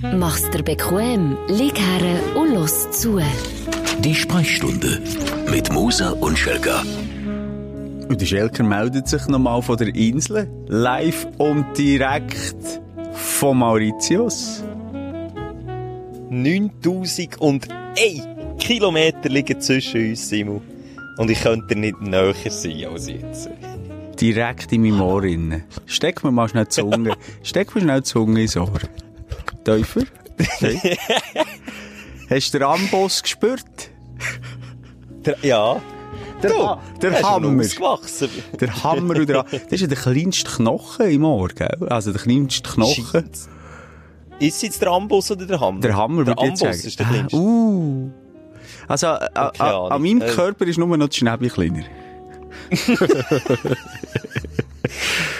Mach's dir bequem, lieg her und los zu. Die Sprechstunde mit Musa und Schelga. Und der Schelker meldet sich nochmal von der Insel, live und direkt von Mauritius. 9001 Kilometer liegen zwischen uns, Simon. Und ich könnte nicht näher sein als jetzt. Direkt in meinem Ohr innen. Steck mir mal schnell die Zunge. Steck mir schnell die Zunge ins Ohr. Täufer? Hey. Hast du den Amboss gespürt? Der, ja. Der, Du, Ha- der Hammer. Der Hammer und der, das ist ja der kleinste Knochen im Ohr, gell? Also der kleinste Knochen. Scheint's. Ist es jetzt der Amboss oder der Hammer? Der Hammer, der würde ich sagen. ist der Ah, kleinste. Uh. Also, äh, äh, Okay, an meinem Äh. Körper ist nur noch das Schnäbel kleiner.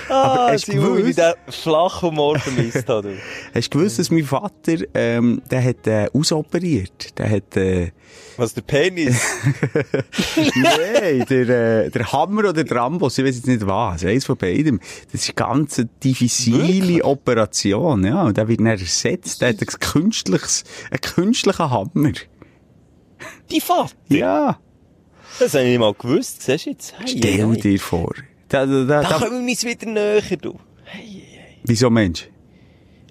ah, hast du ich gewusst? den flachen Humor vermisst habe. Hast du gewusst, dass mein Vater, ähm, der hat, äh, ausoperiert? Der hat, äh, Was, der Penis? Nein, der, äh, der Hammer oder der Amboss, ich weiß jetzt nicht was, eins von beidem. Das ist eine ganz diffizile Operation, ja. Und der wird dann ersetzt. Der hat ein künstliches, einen künstlichen Hammer. Die Vater? Ja. Das habe ich nicht mal gewusst. Siehst du jetzt? Hey, Stell dir vor. Da, da, da, Da kommen wir uns wieder näher, du. wieso Mensch?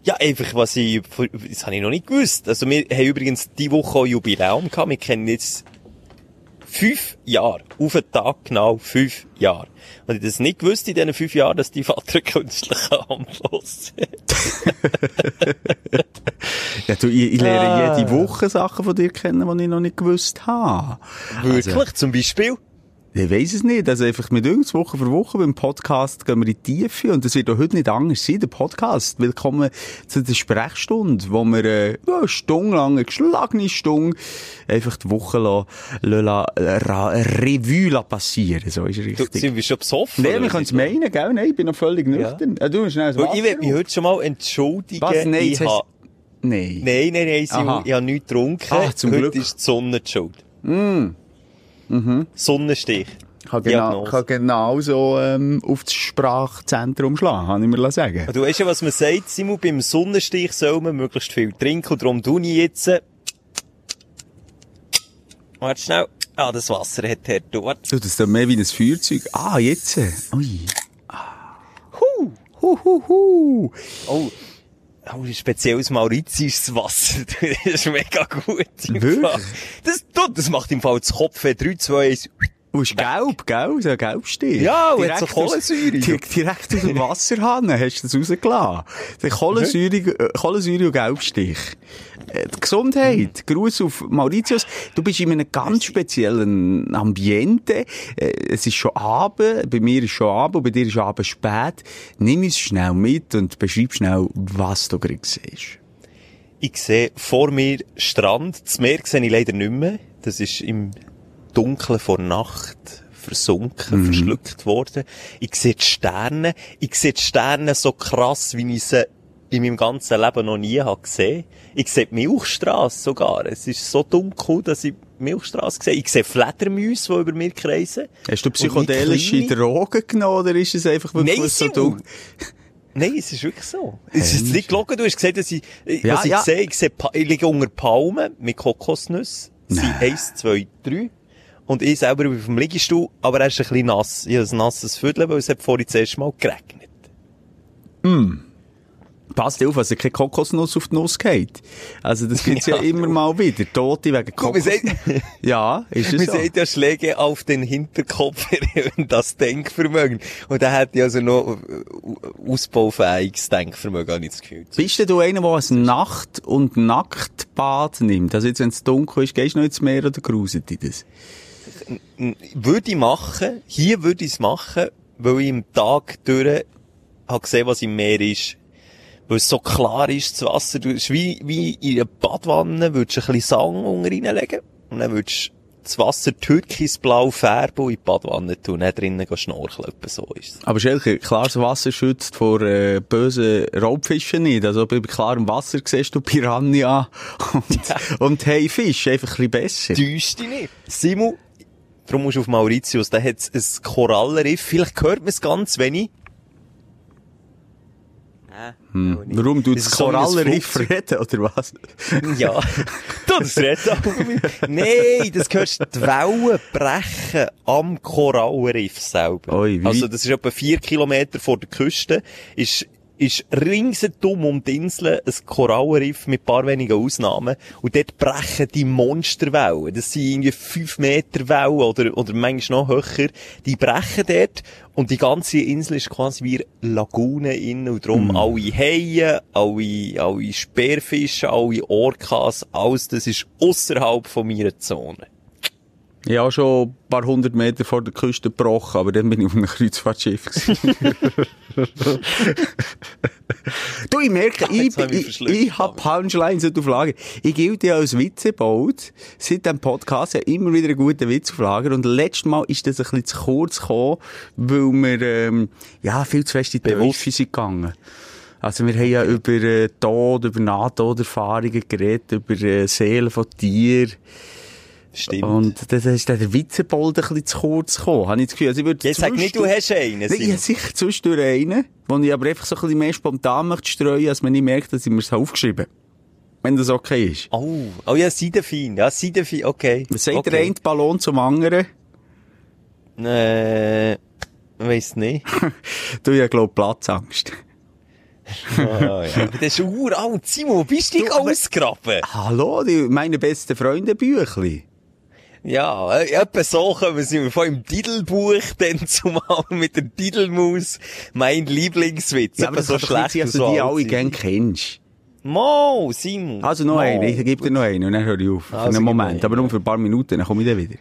Ja, einfach, was ich, das habe ich noch nicht gewusst. Also, wir haben übrigens die Woche auch Jubiläum gehabt. Wir kennen jetzt fünf Jahre. Auf den Tag genau fünf Jahre. Und ich das nicht gewusst in diesen fünf Jahren, dass die Vater künstlichen Amboss Ja, du, ich, ich lerne Ah. jede Woche Sachen von dir kennen, die ich noch nicht gewusst habe. Wirklich? Zum Beispiel? Ich weiss es nicht. Also einfach mit uns Woche für Woche beim Podcast gehen wir in die Tiefe und das wird auch heute nicht anders sein, der Podcast. Willkommen zu der Sprechstunde, wo wir äh, ja, eine Stunde lang, eine geschlagene Stunde, einfach die Woche la, la, la, Revue la passieren. So ist Du, richtig. sind wir schon besoffen? Nein, wir können es meinen, gell? Nein, ich bin noch völlig nüchtern. Ja. du, schnell das Weil Wasser Ich will mich heute schon mal entschuldigen. Was? Nein, ich ha- Nein. Nein, nein, nein, ich habe nichts getrunken. Ah, zum Heute Glück. ist die Sonne die schuld. Sonnenstich. Ich kann genau, kann genau so ähm, auf das Sprachzentrum schlagen, kann ich mir sagen. Du weißt ja, was man sagt, Simon, beim Sonnenstich soll man möglichst viel trinken. Und darum tue ich jetzt... äh, Warte schnell. Ah, das Wasser hat her. Du, warte. Du, das ist doch mehr wie ein Feuerzeug. Ah, jetzt. Ui. Hu. Hu, hu, hu. Oh. Oh, spezielles mauritisches Wasser. Das ist mega gut. Wirklich? Das, du, das macht im Fall das Kopf 3, 2, 1. Du ist gelb, gell? So ein Gelbstich. Ja, und hat so Kohlensäure. di- Direkt aus dem Wasserhahn hast du das rausgelassen. Der Kohlensäure, äh, Kohlensäure und Gelbstich. Äh, die Gesundheit. Gruß auf Mauritius. Du bist in einem ganz speziellen Ambiente. Äh, Es ist schon Abend. Bei mir ist schon Abend. Bei dir ist Abend spät. Nimm uns schnell mit und beschreib schnell, was du gerade siehst. Ich sehe vor mir Strand. Das Meer sehe ich leider nicht mehr. Das ist im Dunkeln vor Nacht versunken, verschluckt worden. Ich sehe die Sterne. Ich sehe die Sterne so krass, wie ich sie in meinem ganzen Leben noch nie habe gesehen. Ich sehe die Milchstrasse sogar. Es ist so dunkel, dass ich die Milchstrasse sehe. Ich sehe Fledermäuse, die über mir kreisen. Hast du psychedelische Drogen genommen oder ist es einfach wirklich Nein, so dumm? Nein, es ist wirklich so. Es ist nicht gelogen. Du hast gesagt, dass ich, Ja, was ich ja. sehe, ich sehe, ich liege unter Palmen mit Kokosnüssen. Sind eins, zwei, drei. Und ich selber bin auf dem Liegestuhl, aber er ist ein bisschen nass. Ich habe ein nasses Viertel, weil es hat vorhin das erste Mal geregnet. Passt auf, also keine Kokosnuss auf die Nuss geht. Also das gibt's ja, Ja. immer mal wieder. Tote wegen Kokosnuss. Ja, ist es man so. sagt ja Schläge auf den Hinterkopf das Denkvermögen. Und da hätte ich also noch äh, ausbaufähiges Denkvermögen, habe ich das Gefühl. Bist denn du einer, der ein Nacht- und Nacktbad nimmt? Also jetzt, wenn es dunkel ist, gehst du noch ins Meer oder gruset dich das? würde ich machen, hier würde ich es machen, weil ich im Tag durch habe gesehen, was im Meer ist. Weil es so klar ist, das Wasser, du, ist wie, wie in einer Badwanne, würdest du ein bisschen Sang unten reinlegen und dann würdest du das Wasser türkisblau färben und in die Badwanne tun und dann drinnen schnorcheln. Etwa so ist. Aber Schelke, klares Wasser schützt vor äh, bösen Raubfischen nicht. Also bei klarem Wasser siehst du Piranha und, und hey Fisch, einfach ein bisschen besser. Täuscht dich nicht. Simon, darum musst du auf Mauritius, da hat es ein Korallenriff, vielleicht hört man es ganz wenig. Hm. Warum du Das so Korallenriff Flugzeug. reden, oder was? Ja. das redet auch. Nein, das hörst du, die Wellen brechen am Korallenriff selber. Oi, also, das ist etwa vier Kilometer vor der Küste, ist, ist ringsherum um die Insel ein Korallenriff mit ein paar wenigen Ausnahmen. Und dort brechen die Monsterwellen. Das sind irgendwie fünf Meter Wellen oder, oder manchmal noch höher. Die brechen dort. Und die ganze Insel ist quasi wie Lagune innen. Und darum alle Haie, alle, alle Speerfische, alle Orcas, alles das ist außerhalb von meiner Zone. Ich habe schon ein paar hundert Meter vor der Küste gebrochen, aber dann bin ich auf einem Kreuzfahrtschiff. du, ich merke, ich, hab ich ich, verschluckt, ich habe Punchlines auf Lager. Ich gilte ja als Witzebaut. Seit dem Podcast ja immer wieder einen guten Witz auf Lager. Und letztes Mal ist das ein bisschen zu kurz gekommen, weil wir, ähm, ja, viel zu fest in die. Teufel sind gegangen. Also wir haben ja über äh, Tod, über Nahtoderfahrungen geredet, über äh, Seelen von Tieren. Stimmt. Und das ist der Witzebold ein bisschen zu kurz gekommen. Habe ich das Gefühl. Also ich würde Jetzt sag nicht, du hast einen. Nein, ich habe sicher zwischendurch einen, den ich aber einfach so ein bisschen mehr spontan möchte streuen, als man nicht merkt, dass ich mir es aufgeschrieben habe. Wenn das okay ist. Oh, oh ja, Seidefein. Ja, Seidefein, okay. Was sagt okay. der eine Ballon zum anderen? Äh, weiss nicht. Du, ich glaube Platzangst. Ah, ja. Aber das ist uralt. Simon, bist du aber- ausgraben? Hallo, die, meine besten Freunde Büchli. Ja, äh, etwa so kommen sind wir von im Titelbuch dann zumal mit der Titelmaus. Mein Lieblingswitz. Ja, aber so schlecht, sein, dass du die alle sind. kennst. Mo, Simon. Also noch Mo. einen, ich gebe dir noch einen und dann höre ich auf. Für Also, einen Moment, mir aber nur für ein paar Minuten, dann komme ich dann wieder.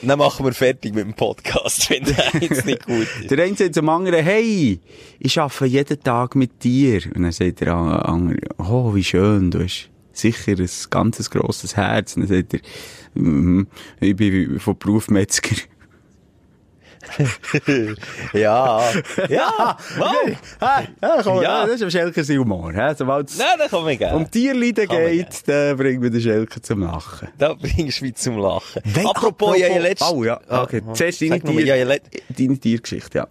Dann machen wir fertig mit dem Podcast, wenn der jetzt nicht gut ist. Der eine sagt zum anderen, hey, ich arbeite jeden Tag mit dir. Und dann sagt der andere, oh, wie schön, du hast sicher ein ganzes grosses Herz. Und dann sagt er, mhm, ich bin von Beruf Metzger. Ja, ja, wow. Hey, ja, komm, Ja. das ist am Schelker sein Humor. Sobald es man um Tierleiden man geht, dann bringen wir den Schelker zum Lachen. Da bringst du mich zum Lachen. Wenn- apropos, ja, ja, letzte... Oh ja, okay. Ah, Zuerst deine, Tier, deine Tiergeschichte, ja.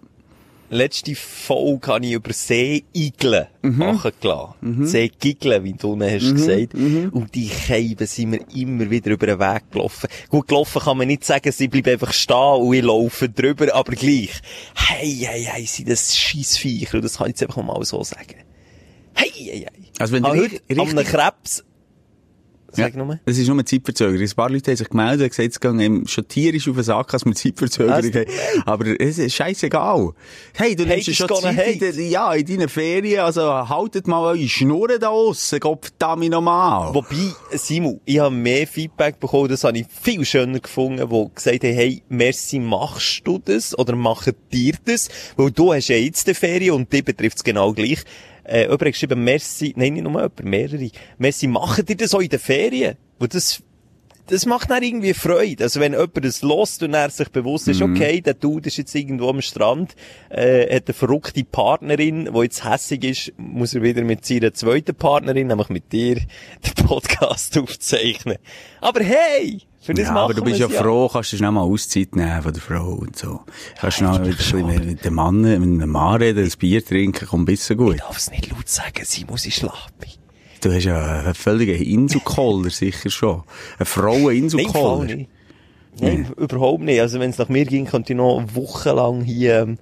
Letzte Folge habe ich über Seeigeln Mhm. machen gelassen. Seegigeln, wie du hast gesagt. Mhm. Und die Scheiben sind mir immer wieder über den Weg gelaufen. Gut, gelaufen kann man nicht sagen, sie bleiben einfach stehen und ich laufe drüber, aber gleich. Hey, hey, hey, sind das Scheissviecher. Und das kann ich jetzt einfach mal so sagen. Hey, hey, hey. Also wenn du richtig- richtig- Krebs... Sag nur. Es ist nur eine Zeitverzögerung. Ein paar Leute haben sich gemeldet und gesagt, es ihm schon tierisch auf den Sack, als wir Zeitverzögerung haben. Aber es ist scheissegal. Hey, du nimmst ja Haters schon Zeit in, hate. de, ja, in deinen Ferien, also haltet mal eure Schnurren da aussen, Gott verdammt nochmal. Wobei, Simon, ich habe mehr Feedback bekommen, das habe ich viel schöner gefunden, wo gesagt haben, hey, merci, machst du das? Oder machen dir das? Weil du hast ja jetzt die Ferien und die betrifft es genau gleich. Äh, jemand hat geschrieben, merci, nein, nicht nur jemand, mehrere. Merci, machen dir das auch in den Ferien? Weil das, das macht dann irgendwie Freude. Also wenn jemand das lost und er sich bewusst ist, okay, der Dude ist jetzt irgendwo am Strand, äh, hat eine verrückte Partnerin, die jetzt hässig ist, muss er wieder mit seiner zweiten Partnerin, nämlich mit dir, den Podcast aufzeichnen. Aber hey! Für das ja, aber du bist ja wir's froh, kannst du schnell mal Auszeit nehmen von der Frau und so. Kannst schnell wieder ein bisschen mit- mit dem Mann, mit einem Mann reden, ein Bier trinken, kommt ein bisschen gut. Ich darf es nicht laut sagen, sie muss ich schlafen. Du hast ja einen völligen Inselkoller, sicher schon. Eine Nein, Frauen-Inselkoller. nicht. Nein, überhaupt nicht. Also wenn es nach mir ging, könnte ich noch wochenlang hier ähm,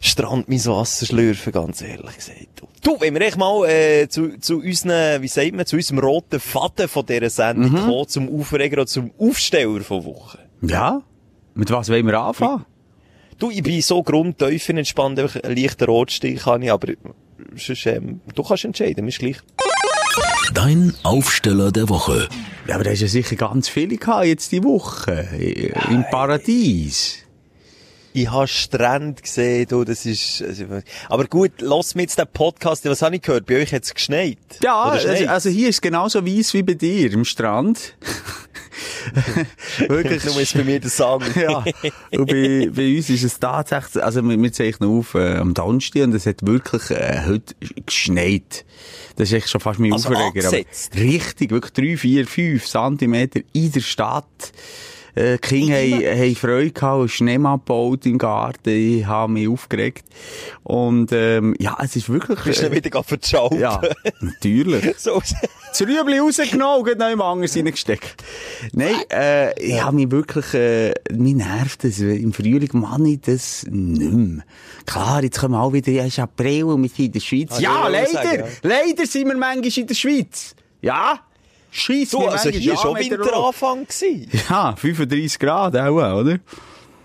Strand mein Wasser schlürfen, ganz ehrlich gesagt. Du, du wenn wir echt mal äh, zu, zu unseren, wie sagt man, zu unserem roten Faden von dieser Sendung kommen, zum Aufreger oder zum Aufsteller von Woche. Ja? Mit was wollen wir anfangen? Du, ich bin so grundtiefenentspannt, einfach einen leichten Rotstich kann ich, aber sonst, ähm, du kannst entscheiden, mir ist gleich. Dein Aufsteller der Woche. Ja, aber da hast ja sicher ganz viele gehabt jetzt die Woche. i- Im Paradies. Ich habe Strand gesehen, du, das ist, also, aber gut, lass mir jetzt den Podcast, was habe ich gehört? Bei euch hat es geschneit. Ja, also, also hier ist es genauso weiss wie bei dir, im Strand. Wirklich. Nur ist bei mir der Sang. ja. Und bei, bei uns ist es tatsächlich, also wir, wir zeichnen auf äh, am Donnerstag und es hat wirklich äh, heute geschneit. Das ist echt schon fast mein Also Aufreger. Richtig, wirklich drei, vier, fünf Zentimeter in der Stadt. Äh, die Kinder haben, haben Freude gehabt, und Schneemann gebaut im Garten. Ich habe mich aufgeregt. Und, ähm, ja, es ist wirklich... Bist du äh, wieder verschalten? ja, natürlich. So, Das Rüebli rausgenommen und noch jemand anderes reingesteckt. Nein, äh, ich habe mich wirklich, äh, mich nervt das. Im Frühling mache ich das nicht mehr. Klar, jetzt kommen auch wieder, ja, es ist April und wir sind in der Schweiz. Ah, ja, ja, leider, sagen, ja. leider sind wir manchmal in der Schweiz. Ja, scheiss du, also hier an schon Winteranfang. Ja, 35 Grad auch, oder?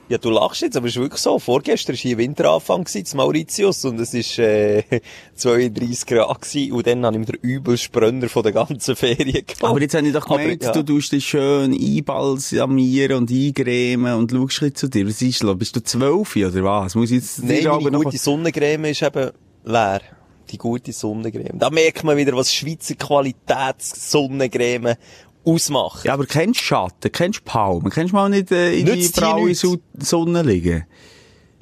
Ja, du lachst jetzt, aber es ist wirklich so. Vorgestern war hier Winteranfang zu Mauritius, und es ist, äh, 32 Grad gewesen, und dann habe ich mir den übelsten Brenner von der ganzen Ferien gehabt. Aber jetzt habe ich doch Aber, gemeint, ja. du tust dich schön einbalsamieren und eingremen und schaust ein zu dir. Was ist los? Bist du 12 oder was? Muss ich jetzt Nein, aber meine noch- gute Sonnencreme ist eben leer. Die gute Sonnencreme. Da merkt man wieder, was Schweizer Qualitäts-Sonnencreme ausmacht. Ja, aber kennst du Schatten? Kennst du Palmen? Kennst du mal nicht äh, in die Nützt braue nichts. Su- Sonne liegen?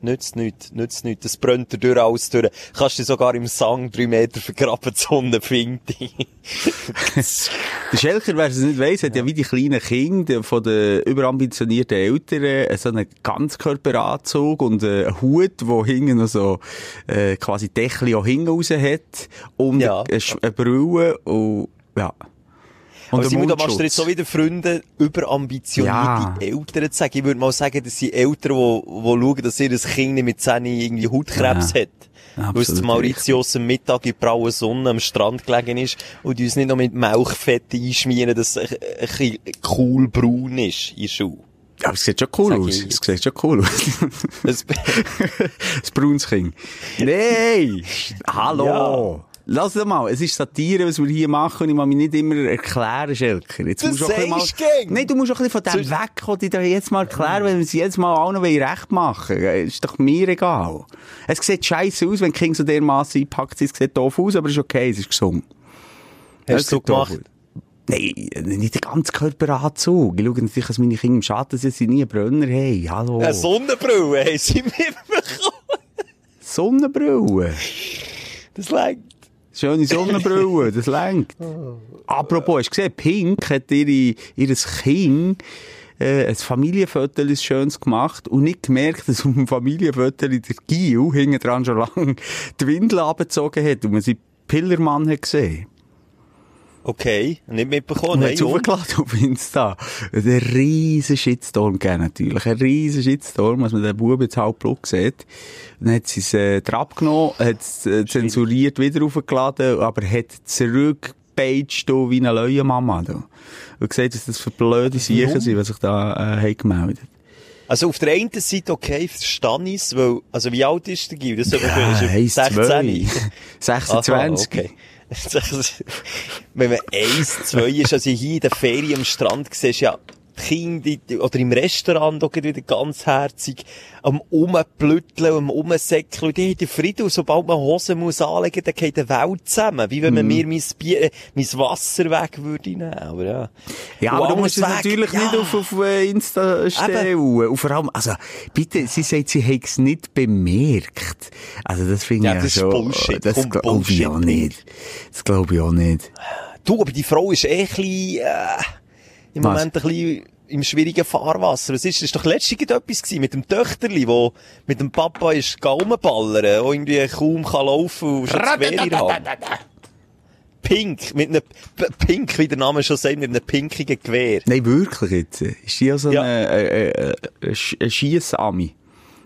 Nützt nichts, nützt nichts. Das brennt dir durch alles durch. Kannst du sogar im Sang drei Meter vergraben, die Sonne findet dich. Der Schelker, wer es nicht weiss, hat ja wie die kleinen Kinder von den überambitionierten Eltern äh, so einen Ganzkörperanzug und äh, einen Hut, wo hinten noch so äh, quasi Dächli auch hinten raus hat und Ja. eine, eine Brille und ja. Und Aber einen Simon, da machst du jetzt so wieder Freunde überambitionierte Ja. Eltern zu sagen. Ich würde mal sagen, das sind Eltern, die, die schauen, dass ihr Kind nicht mit 10 irgendwie Hautkrebs Ja. hat. Weil es Mauritius am Mittag in brauer Sonne am Strand gelegen ist und uns nicht noch mit Milchfett einschmieren, dass es ein, cool braun ist in Schuh. Aber es sieht schon cool Sag aus. Es sieht schon cool aus. Das, das braunes Kind. Nein! Hallo! Lass doch mal, es ist Satire, was wir hier machen, und ich muss mich nicht immer erklären, Schelker. Jetzt Das musst du auch mal. Nein, du musst auch ein bisschen von dem Sonst- weg, was ich dir jetzt mal erklären, wenn wir es jetzt mal allen wollen recht machen Ist doch mir egal. Es sieht scheiße aus, wenn Kinder so dermassen einpackt. Es sieht doof aus, aber es ist okay, es ist gesund. hast du so gemacht? Nein, nicht den ganzen Körperanzug. Ich schaue natürlich, dass meine Kinder im Schatten sind, sie nie einen Brenner haben. Hallo. Eine Sonnenbrille haben sie mir bekommen. Sonnenbrille. Das längt. Schöne Sonnenbrille, das längt. Apropos, hast du gesehen, Pink hat ihre, ihres Kind äh, ein Familienfoto ein schönes gemacht und nicht gemerkt, dass auf dem Familienfoto der Gil hinten dran schon lange die Windel abgezogen hat und man seinen Pillermann hat gesehen. Okay, nicht mitbekommen. Nein, aufgeladen auf Insta. Ein riesen Shitstorm gegeben, natürlich. Ein riesen Shitstorm, als man den Buben jetzt halb Blut sieht. Dann hat sie es, äh, genommen, hat es, äh, zensuriert wieder aufgeladen, aber hat zurückgepeitscht, du, wie eine neue Mama, du. Und gesagt, dass das für blöde Siechen sind, die sich da, äh, gemeldet. Also auf der einen Seite okay, verstehe ich es, weil, also wie alt ist der Gil? Das ist Ja, ist er eins, zwei. 16. 26. Aha, okay. Wenn man eins, zwei ist, also hier in der Ferien am Strand siehst, ja, Kinder, oder im Restaurant auch wieder ganz herzig, am Umplütteln, am Umsäckeln, und die haben den Frieden, sobald man Hosen muss anlegen, dann geht die Welt zusammen, wie wenn man mir mein Bier, äh, mein Wasser weg würde nehmen, aber ja. Ja, aber du musst es natürlich ja. nicht auf, auf äh, Insta stellen. Und vor allem, also, bitte, sie sagt, sie hätte es nicht bemerkt. Also, das finde Ja, ich das ist schon, Bullshit. Das glaube ich auch nicht. Das glaube ich auch nicht. Du, aber die Frau ist eh ein bisschen, äh, im Was? Moment ein bisschen im schwierigen Fahrwasser. Was ist, das ist doch letztens etwas gewesen mit dem Töchterli, wo mit dem Papa ist rumballern, der irgendwie kaum kann laufen und schon Gewehr. Pink, mit einem, Pink, wie der Name schon sagt, mit einem pinkigen Gewehr. Nein, wirklich jetzt. Ist die so Ja. äh, äh, äh, Sch- eine Schiessami?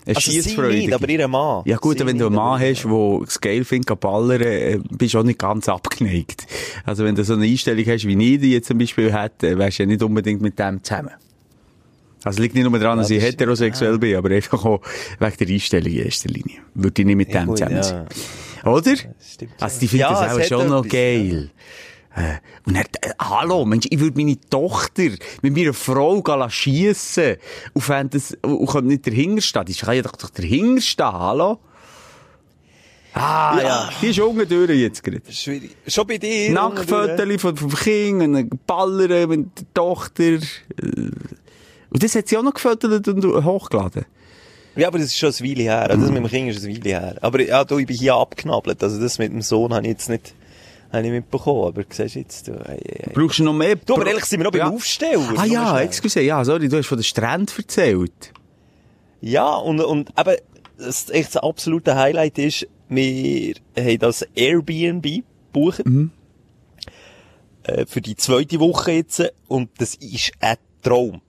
Eine Also sie Schiessfreudige? nicht, aber ihr Mann. Ja gut, Sie wenn du einen Mann hast, der es geil findet, kann ballern, äh, bist du auch nicht ganz abgeneigt. Also wenn du so eine Einstellung hast, wie ich die jetzt zum Beispiel hätte, wärst du ja nicht unbedingt mit dem zusammen. Also liegt nicht nur daran, dass Ja, ich das- heterosexuell bin, aber einfach auch wegen der Einstellung in erster Linie. Würde ich nicht mit dem gut, zusammen ja. sein. Oder? stimmt Also die finden Ja, das auch schon noch geil. Äh, Und er, äh, hallo, Mensch, ich würde meine Tochter mit meiner Frau schiessen und das, und könnte nicht dahinter stehen. Die kann ja doch, doch dahinter stehen, hallo? Ah, ja. Ja. Die ist unten jetzt gerade. Schwierig. Schon bei dir? Nacktfotos von, vom Kind, ein Ballern mit der Tochter. äh. Und das hat sie auch noch gefotogt und hochgeladen. Ja, aber das ist schon ein Weile her. Also das mit dem Kind ist ein Weile her. Aber ja, du, ich bin hier abknabbelt. Also das mit dem Sohn habe ich jetzt nicht, habe ich mitbekommen. Aber siehst jetzt, du, ei, ei, ei. Brauchst du noch mehr? Du, aber ehrlich sind wir noch beim Ja. Aufsteller. Ah Nur ja, excuse, ja, sorry, du hast von den Stränden erzählt. Ja, und, und eben, das, echt das absolute Highlight ist, wir haben das Airbnb gebucht. Äh, für die zweite Woche jetzt. Und das ist ein Traum.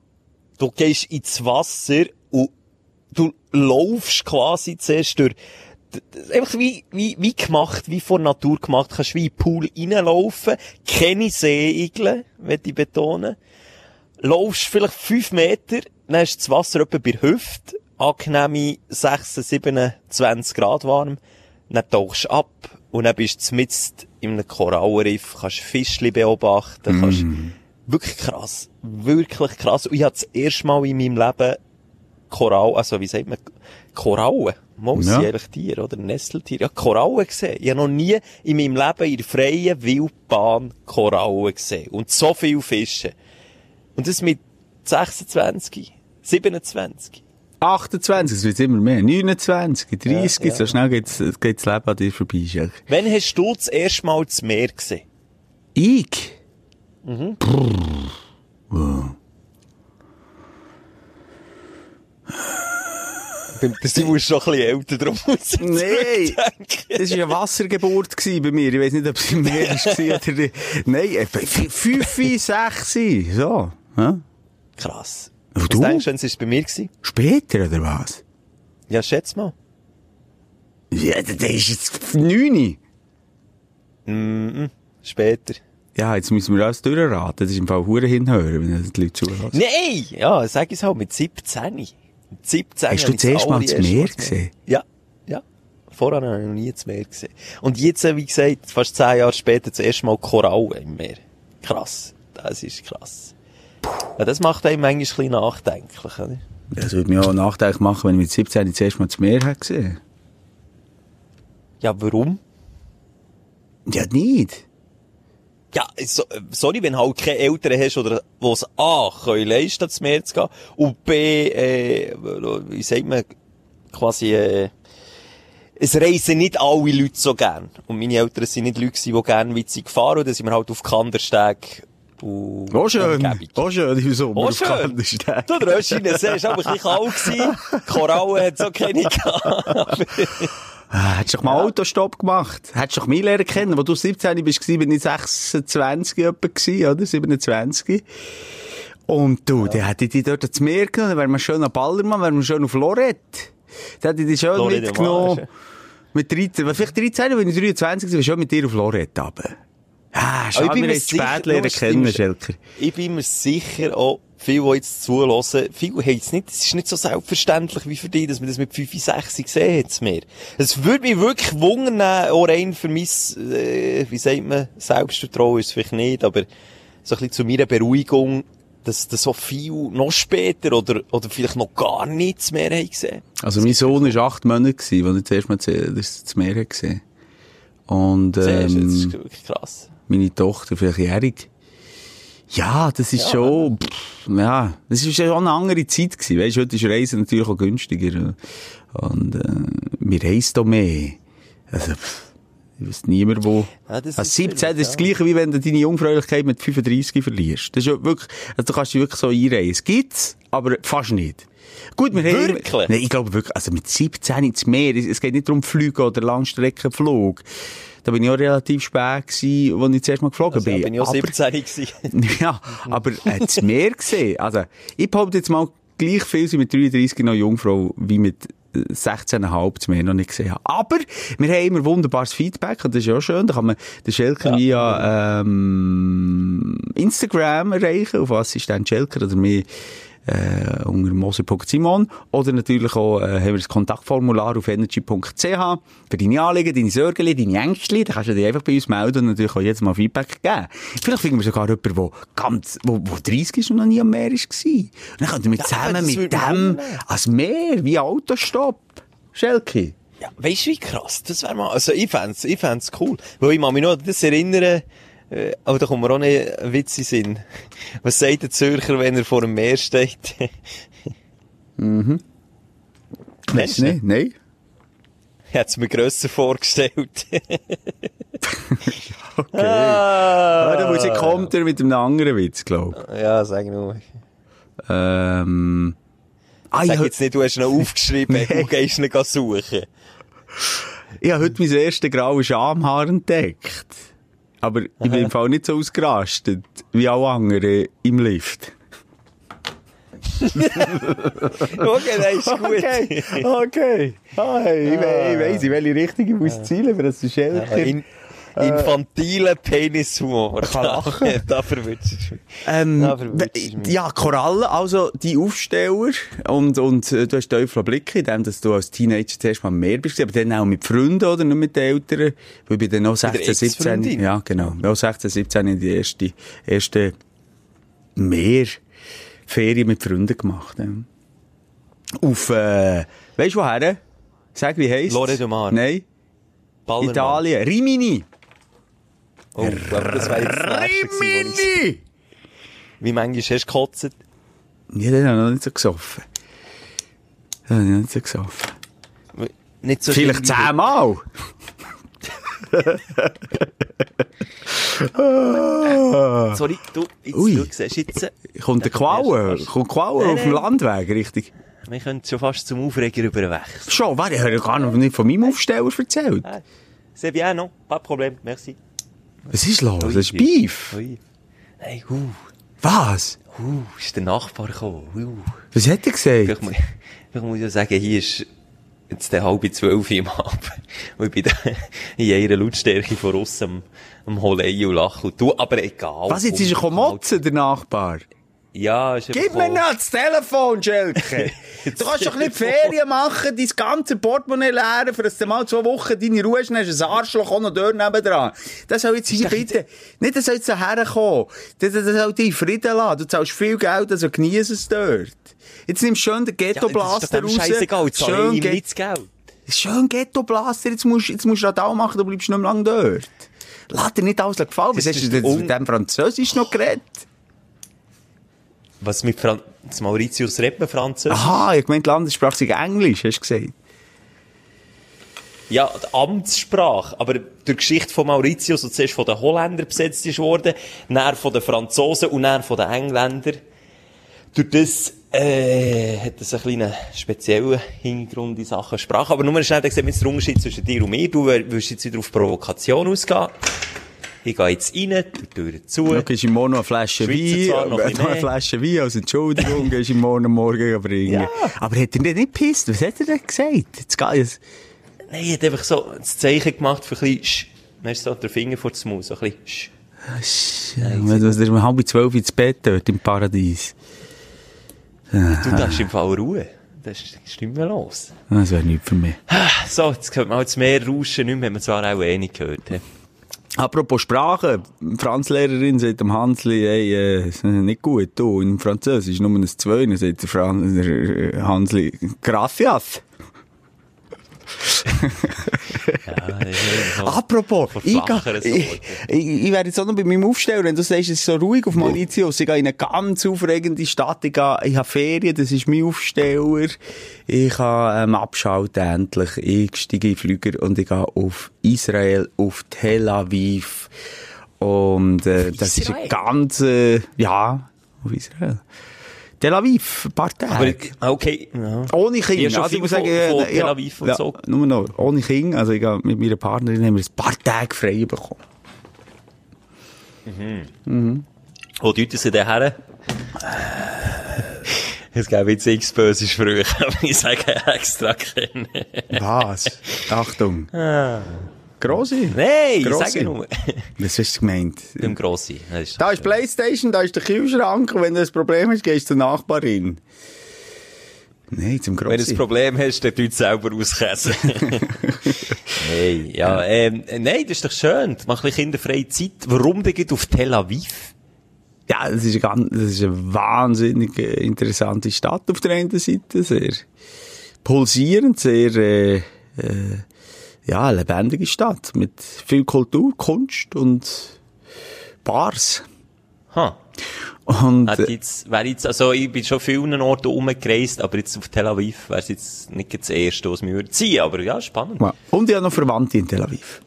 Du gehst ins Wasser und du laufst quasi zuerst durch, einfach wie, wie, wie gemacht, wie von Natur gemacht, kannst wie in den Pool reinlaufen, keine Seeigel, möchte ich betonen. Laufst vielleicht fünf Meter, dann ist das Wasser etwa bei der Hüfte, angenehme 26, 27 Grad warm, dann tauchst du ab und dann bist du mitten in einem Korallenriff, kannst Fischli beobachten, kannst, wirklich krass, wirklich krass. Und ich habe das erste Mal in meinem Leben Korall, also wie sagt man, Korallen. Muss Ja. eigentlich Tiere, oder? Nesseltiere. Ja, Korallen gesehen. Ich habe noch nie in meinem Leben in der freien Wildbahn Korallen gesehen. Und so viele Fische. Und das mit 26, 27. 28, es wird immer mehr. 29, 30, Ja, ja. so schnell geht's das Leben an dir vorbei, Schelke. Wann hast du das erste Mal das Meer gesehen? Ich? Der Simon ist schon ein bisschen älter, darum muss Nein! Das war eine Wassergeburt bei mir. Ich weiß nicht, ob es im Meer war oder nicht. Nein, äh, f- fünf, sechs, so. Ja? Und Krass. Was du? denkst du, es bei mir gewesen? Später, oder was? Ja, schätz mal. Ja, das ist jetzt neun. Später. Ja, jetzt müssen wir alles durchraten. Das ist im Fall hure hinhören, wenn das die Leute zuhören. Nein! Ja, sag ich es halt, mit 17. Mit 17 Hast du erste Mal das Meer gesehen? Ja, ja. Vorher habe ich noch nie das Meer gesehen. Und jetzt, äh, wie gesagt, fast zehn Jahre später, das erste Mal Korallen im Meer. Krass. Das ist krass. Ja, das macht einem manchmal ein bisschen nachdenklich, oder? Das würde mich auch nachdenklich machen, wenn ich mit 17 das erste Mal das Meer hätte gesehen. Ja, warum? Ja, nicht. Ja, so, sorry, wenn du halt keine Eltern hast, oder, die es A, können leisten, ans Meer zu gehen, und B, äh, wie sagt man, quasi, äh, es reisen nicht alle Leute so gern. Und meine Eltern sind nicht Leute, die gerne witzig fahren, und dann sind wir halt auf Kandersteg und Auch schön. Umgebung. Auch schön im Sommer. Auch auf schön. Du, der Röschine, See war aber ein bisschen kalt gewesen. Korallen hat so keine gehabt. Ah, Hättest du doch mal Autostopp gemacht? Hättest du doch mich lernen kennen, wo du 17 bist, gewesen, bin ich 26 etwa oder? 27. Und du, der hätte ich dich dort ins Meer genommen, dann wären wir schön am Ballermann, wären wir schön auf Lorette. Dann hätte ich dich schön Lorette mitgenommen. Mit 13, vielleicht 13, wenn ich 23 war, schön mit dir auf Lorette runter. Ah, schade, bin wir mir haben spät lernen kennen, Schelker. Ich bin mir sicher auch, viele, die jetzt zuhören, viele haben es nicht, es ist nicht so selbstverständlich wie für dich, dass man das mit 5, 6 gesehen hat, mehr. Es würde mich wirklich wundern, auch rein für mein, äh, wie sagt man, Selbstvertrauen ist es vielleicht nicht, aber so ein bisschen zu meiner Beruhigung, dass das so viel noch später oder, oder vielleicht noch gar nichts mehr haben gesehen. Also mein Sohn war acht Monate, als ich zuerst mal das das- das Meer gesehen Und Siehst du, das ähm, ist wirklich krass. meine Tochter, vielleicht jährig. Ja, das ist schon, pff, ja, das ist schon eine andere Zeit gewesen. Weißt heute ist Reisen natürlich auch günstiger. Und, äh, wir reisen da mehr. Also, pff, ich weiss niemand, wo. Ja, das also ist 17, das natürlich, ist das Gleiche, wie wenn du deine Jungfräulichkeit mit 35 verlierst. Das ist ja wirklich, also du kannst dich wirklich so einreihen. Es gibt's, aber fast nicht. Gut, wir haben Wirklich? immer, nein, ich glaube wirklich, also mit 17 ins Meer, es es geht nicht darum Flüge oder Langstreckenflug. Da bin ich auch relativ spät gewesen, als ich zuerst mal geflogen Also, bin. bin ich auch Aber- 17 gewesen. ja, aber äh, das Meer gesehen. Also, ich behaupte jetzt mal, gleich viel sind mit 33 noch Jungfrau, wie mit äh, 16,5 das Meer noch nicht gesehen habe. Aber wir haben immer wunderbares Feedback und das ist ja auch schön. Da kann man den Schelker via ähm, Instagram erreichen, auf Assistent Schelker oder mir äh, unter moser.simon oder natürlich auch äh, haben wir das Kontaktformular auf energy.ch für deine Anliegen, deine Sorgen, deine Ängste, da kannst du dich einfach bei uns melden und natürlich auch jedes Mal Feedback geben. Vielleicht finden wir sogar jemanden, der ganz, wo, wo 30 ist und noch nie am Meer ist gewesen. Und dann könnten wir zusammen das mit dem ans Meer, wie Autostopp. Schelke. Ja, weißt du, wie krass das wäre mal, also ich fänd's, ich fänd's cool. Weil ich mag mich noch an das erinnern, aber da kommt mir auch nicht ein Witz in Sinn. Was sagt der Zürcher, wenn er vor dem Meer steht? Weißt du nicht? Nein? Er hat's mir grösser vorgestellt. Okay. Ah, da muss ich kontern mit einem anderen Witz, glaube Ja, sag nur. ich. Ähm... Ah, Sag ich, jetzt nicht, du hast ihn aufgeschrieben, du gehst ihn suchen. ich habe heute mein erstes graues Schamhaar entdeckt. Aber ich bin im Fall nicht so ausgerastet wie alle anderen im Lift. Okay, das ist gut. Okay, okay. Ah, hey, ich, we ich weiss, in welche Richtung ich muss zielen, aber das ist ehrlich. In, infantile Penishumor. Ich kann lachen. da verwirrst du mich. Ähm, verwirrst mich. ja, Korallen, also die Aufsteller und, und äh, du hast Teufel Blicke, in dem, dass du als Teenager zuerst mal mehr bist, aber dann auch mit Freunden oder nicht mit den Eltern, weil bin dann noch 16, 17, Ex-Freundin? ja genau, auch 16, 17 in die erste, erste Meerferien mit Freunden gemacht. Ja. Auf, äh, weißt du woher? Sag, wie heisst Lore de Mar. Nein, Ballermann. Italien, Rimini. Oh, aber das wäre jetzt das ich- Rimini! Wie manchmal hast du gekotzt? Ja, den habe ich noch nicht so gesoffen. Den habe ich noch nicht so gesoffen. Nicht so Vielleicht zehnmal. Sorry, du, jetzt, Ui. du siehst jetzt, äh, Kommt der Quauen? Kommt Quauen Nein, auf dem. Landweg, richtig? wir können schon fast zum Aufreger überwechseln. Schon, wer, ich habe ja gar noch nicht von meinem Aufsteller erzählt. C'est bien, non? Pas de problème, merci. Was ist los? Das ist. Beef. Hey, uh, Was? uh, ist der Nachbar gekommen. Uh. Was hat er gesagt? Ich, mu- ich muss ja sagen, hier ist jetzt der halbe zwölf im Abend. Und ich bin da in einer Lautstärke von aussen am, am Holeien und Lachen. Und du, aber egal. Was, jetzt ist er gekommen der Nachbar? Ja, ist Gib mir noch das Telefon, Schelke. du kannst doch nicht Ferien machen, dein ganze Portemonnaie leeren, für dass du mal zwei Wochen deine Ruhe hast, dann hast du ein Arschloch auch noch dort nebendran. Das soll jetzt hier bitte, nicht, das soll jetzt herkommen. Das, das soll dich in Frieden lassen. Du zahlst viel Geld, also genieß es dort. Jetzt nimmst du schön den Ghetto-Blaster raus. Scheißegal, jetzt Schön, ich ihm nicht das Geld. schön Ghetto-Blaster, jetzt musst, jetzt musst du Radau machen, du bleibst nicht mehr lange dort. Lass dir nicht alles gefallen. Was Das hast du denn mit dem Französisch noch geredet? Was mit Fran das Mauritius redet man Französisch? Aha, ich meinte Landessprache sei Englisch, hast du gesagt. Ja, die Amtssprache. Aber die Geschichte von Mauritius, die zuerst von den Holländern besetzt ist worden, dann von den Franzosen und dann von den Engländern. Durch das, äh, hat das einen kleinen speziellen Hintergrund in Sachen Sprache. Aber nur schnell, da sieht man jetzt den Unterschied zwischen dir und mir. Du willst jetzt wieder auf Provokation ausgehen. Ich gehe jetzt rein, die Tür zu. Du gehst im Morgen noch eine Flasche Wein, noch noch ein eine mehr. Flasche Wein als Entschuldigung, gehst im Morgen morgen bringen. Ja. Aber hat er denn nicht gepisst? Was hat er denn gesagt? Jetzt geht es. Nein, er hat einfach so das Zeichen gemacht für ein bisschen, Sch. Dann ist so der Finger vor dem Maus, so ein bisschen, Sch. Wenn du um halb zwölf ins Bett dort im Paradies. Du, da ist im Fall Ruhe. Das ist stimmlos. Das wäre nichts für mich. So, jetzt hört man jetzt mehr Rauschen, nicht mehr, haben wir zwar auch eh nicht gehört. he. Apropos Sprache, Franzlehrerin sagt dem Hansli, hey, äh, nicht gut, du, in Französisch nur ein Zwei, dann sagt der, Fran der äh, Hansli, gracias. Ja, so. Apropos, ich, ich, ich, ich werde jetzt auch noch bei meinem Aufstellen, wenn du sagst, es ist so ruhig auf Mauritius, ich gehe in eine ganz aufregende Stadt, ich, gehe, ich habe Ferien, das ist mein Aufsteller, ich kann ähm, abschalten endlich, ich steige in Flüger und ich gehe auf Israel, auf Tel Aviv und äh, das ist ein Israel? ganz, äh, ja, auf Israel. Tel Aviv, ein paar Tage. Aber, ah, okay. Ja. Ohne Ich Kinder. schon Also, ich muss sagen, von- äh, von ja, Tel Aviv und ja, so. Nur noch. Ohne Kinder. Also, ich habe mit meiner Partnerin haben wir ein paar Tage frei bekommen. Wo deuten sie denn her? Es gäbe jetzt x böse Sprüche, aber ich sage extra keine. Was? Achtung. Grossi? Nein, ich Grossi. sage nur. Was hast du gemeint? Beim Grossi. Ist- Da ist Playstation, da ist der Kühlschrank und wenn du ein Problem hast, gehst du zur Nachbarin. Nein, zum Wenn du ein Grossi. Problem hast, dann tut selber auskäsen. hey, ja, ähm, nein, das ist doch schön. Mach ein bisschen kinderfreie Zeit. Warum denn auf Tel Aviv? Ja, das ist, eine ganz, das ist eine wahnsinnig äh, interessante Stadt auf der einen Seite. Sehr pulsierend, sehr, äh, äh, ja, lebendige Stadt. Mit viel Kultur, Kunst und Bars. Ha. Und, Hat äh, jetzt, wär jetzt, also ich bin schon vielen Orten rumgereist, aber jetzt auf Tel Aviv wäre es jetzt nicht das erste, was mir ziehen, aber ja, spannend. ja. und ich habe noch Verwandte in Tel Aviv.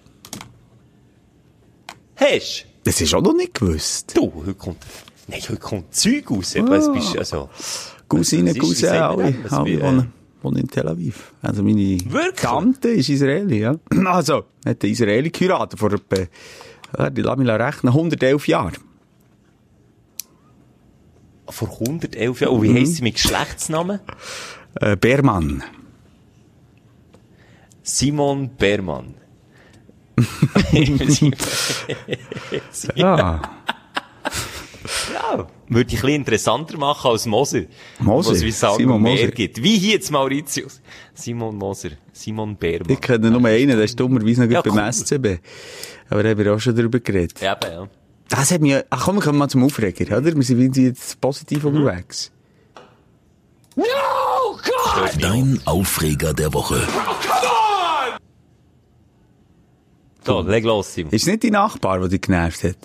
Hast Das ist auch noch nicht gewusst. du? Heute kommt, nein, heute kommt Zeug raus. Was bist also, Cousine, Cousin, alle, alle wohnen, wohnen in Tel Aviv. Also meine Wirklich? Tante ist Israeli, ja. Also, hat eine Israeli geheiratet vor etwa, ja, die lass mich rechnen, 111 Jahren. vor 111 Jahren. Und wie heisst sie mit Geschlechtsnamen? Äh, Bermann. Simon Bermann. Ja. Ja, würde ich ein bisschen interessanter machen als Moser. Moser? Was wie sagen Simon mehr Moser. gibt. Wie hier jetzt Mauritius. Simon Moser. Simon Bermann. Ich kenne nur einen, der ist dummerweise noch Ja, gut beim cool. SCB. Aber da haben wir auch schon darüber geredet. Ja, eben, ja. Das hat mich, ach komm, wir kommen mal zum Aufreger, oder? Wir sind jetzt positiv Mhm. unterwegs. Mich auch. Dein Aufreger der Woche. So, leg los, Simon. Ist es nicht die Nachbar, die dich genervt hat?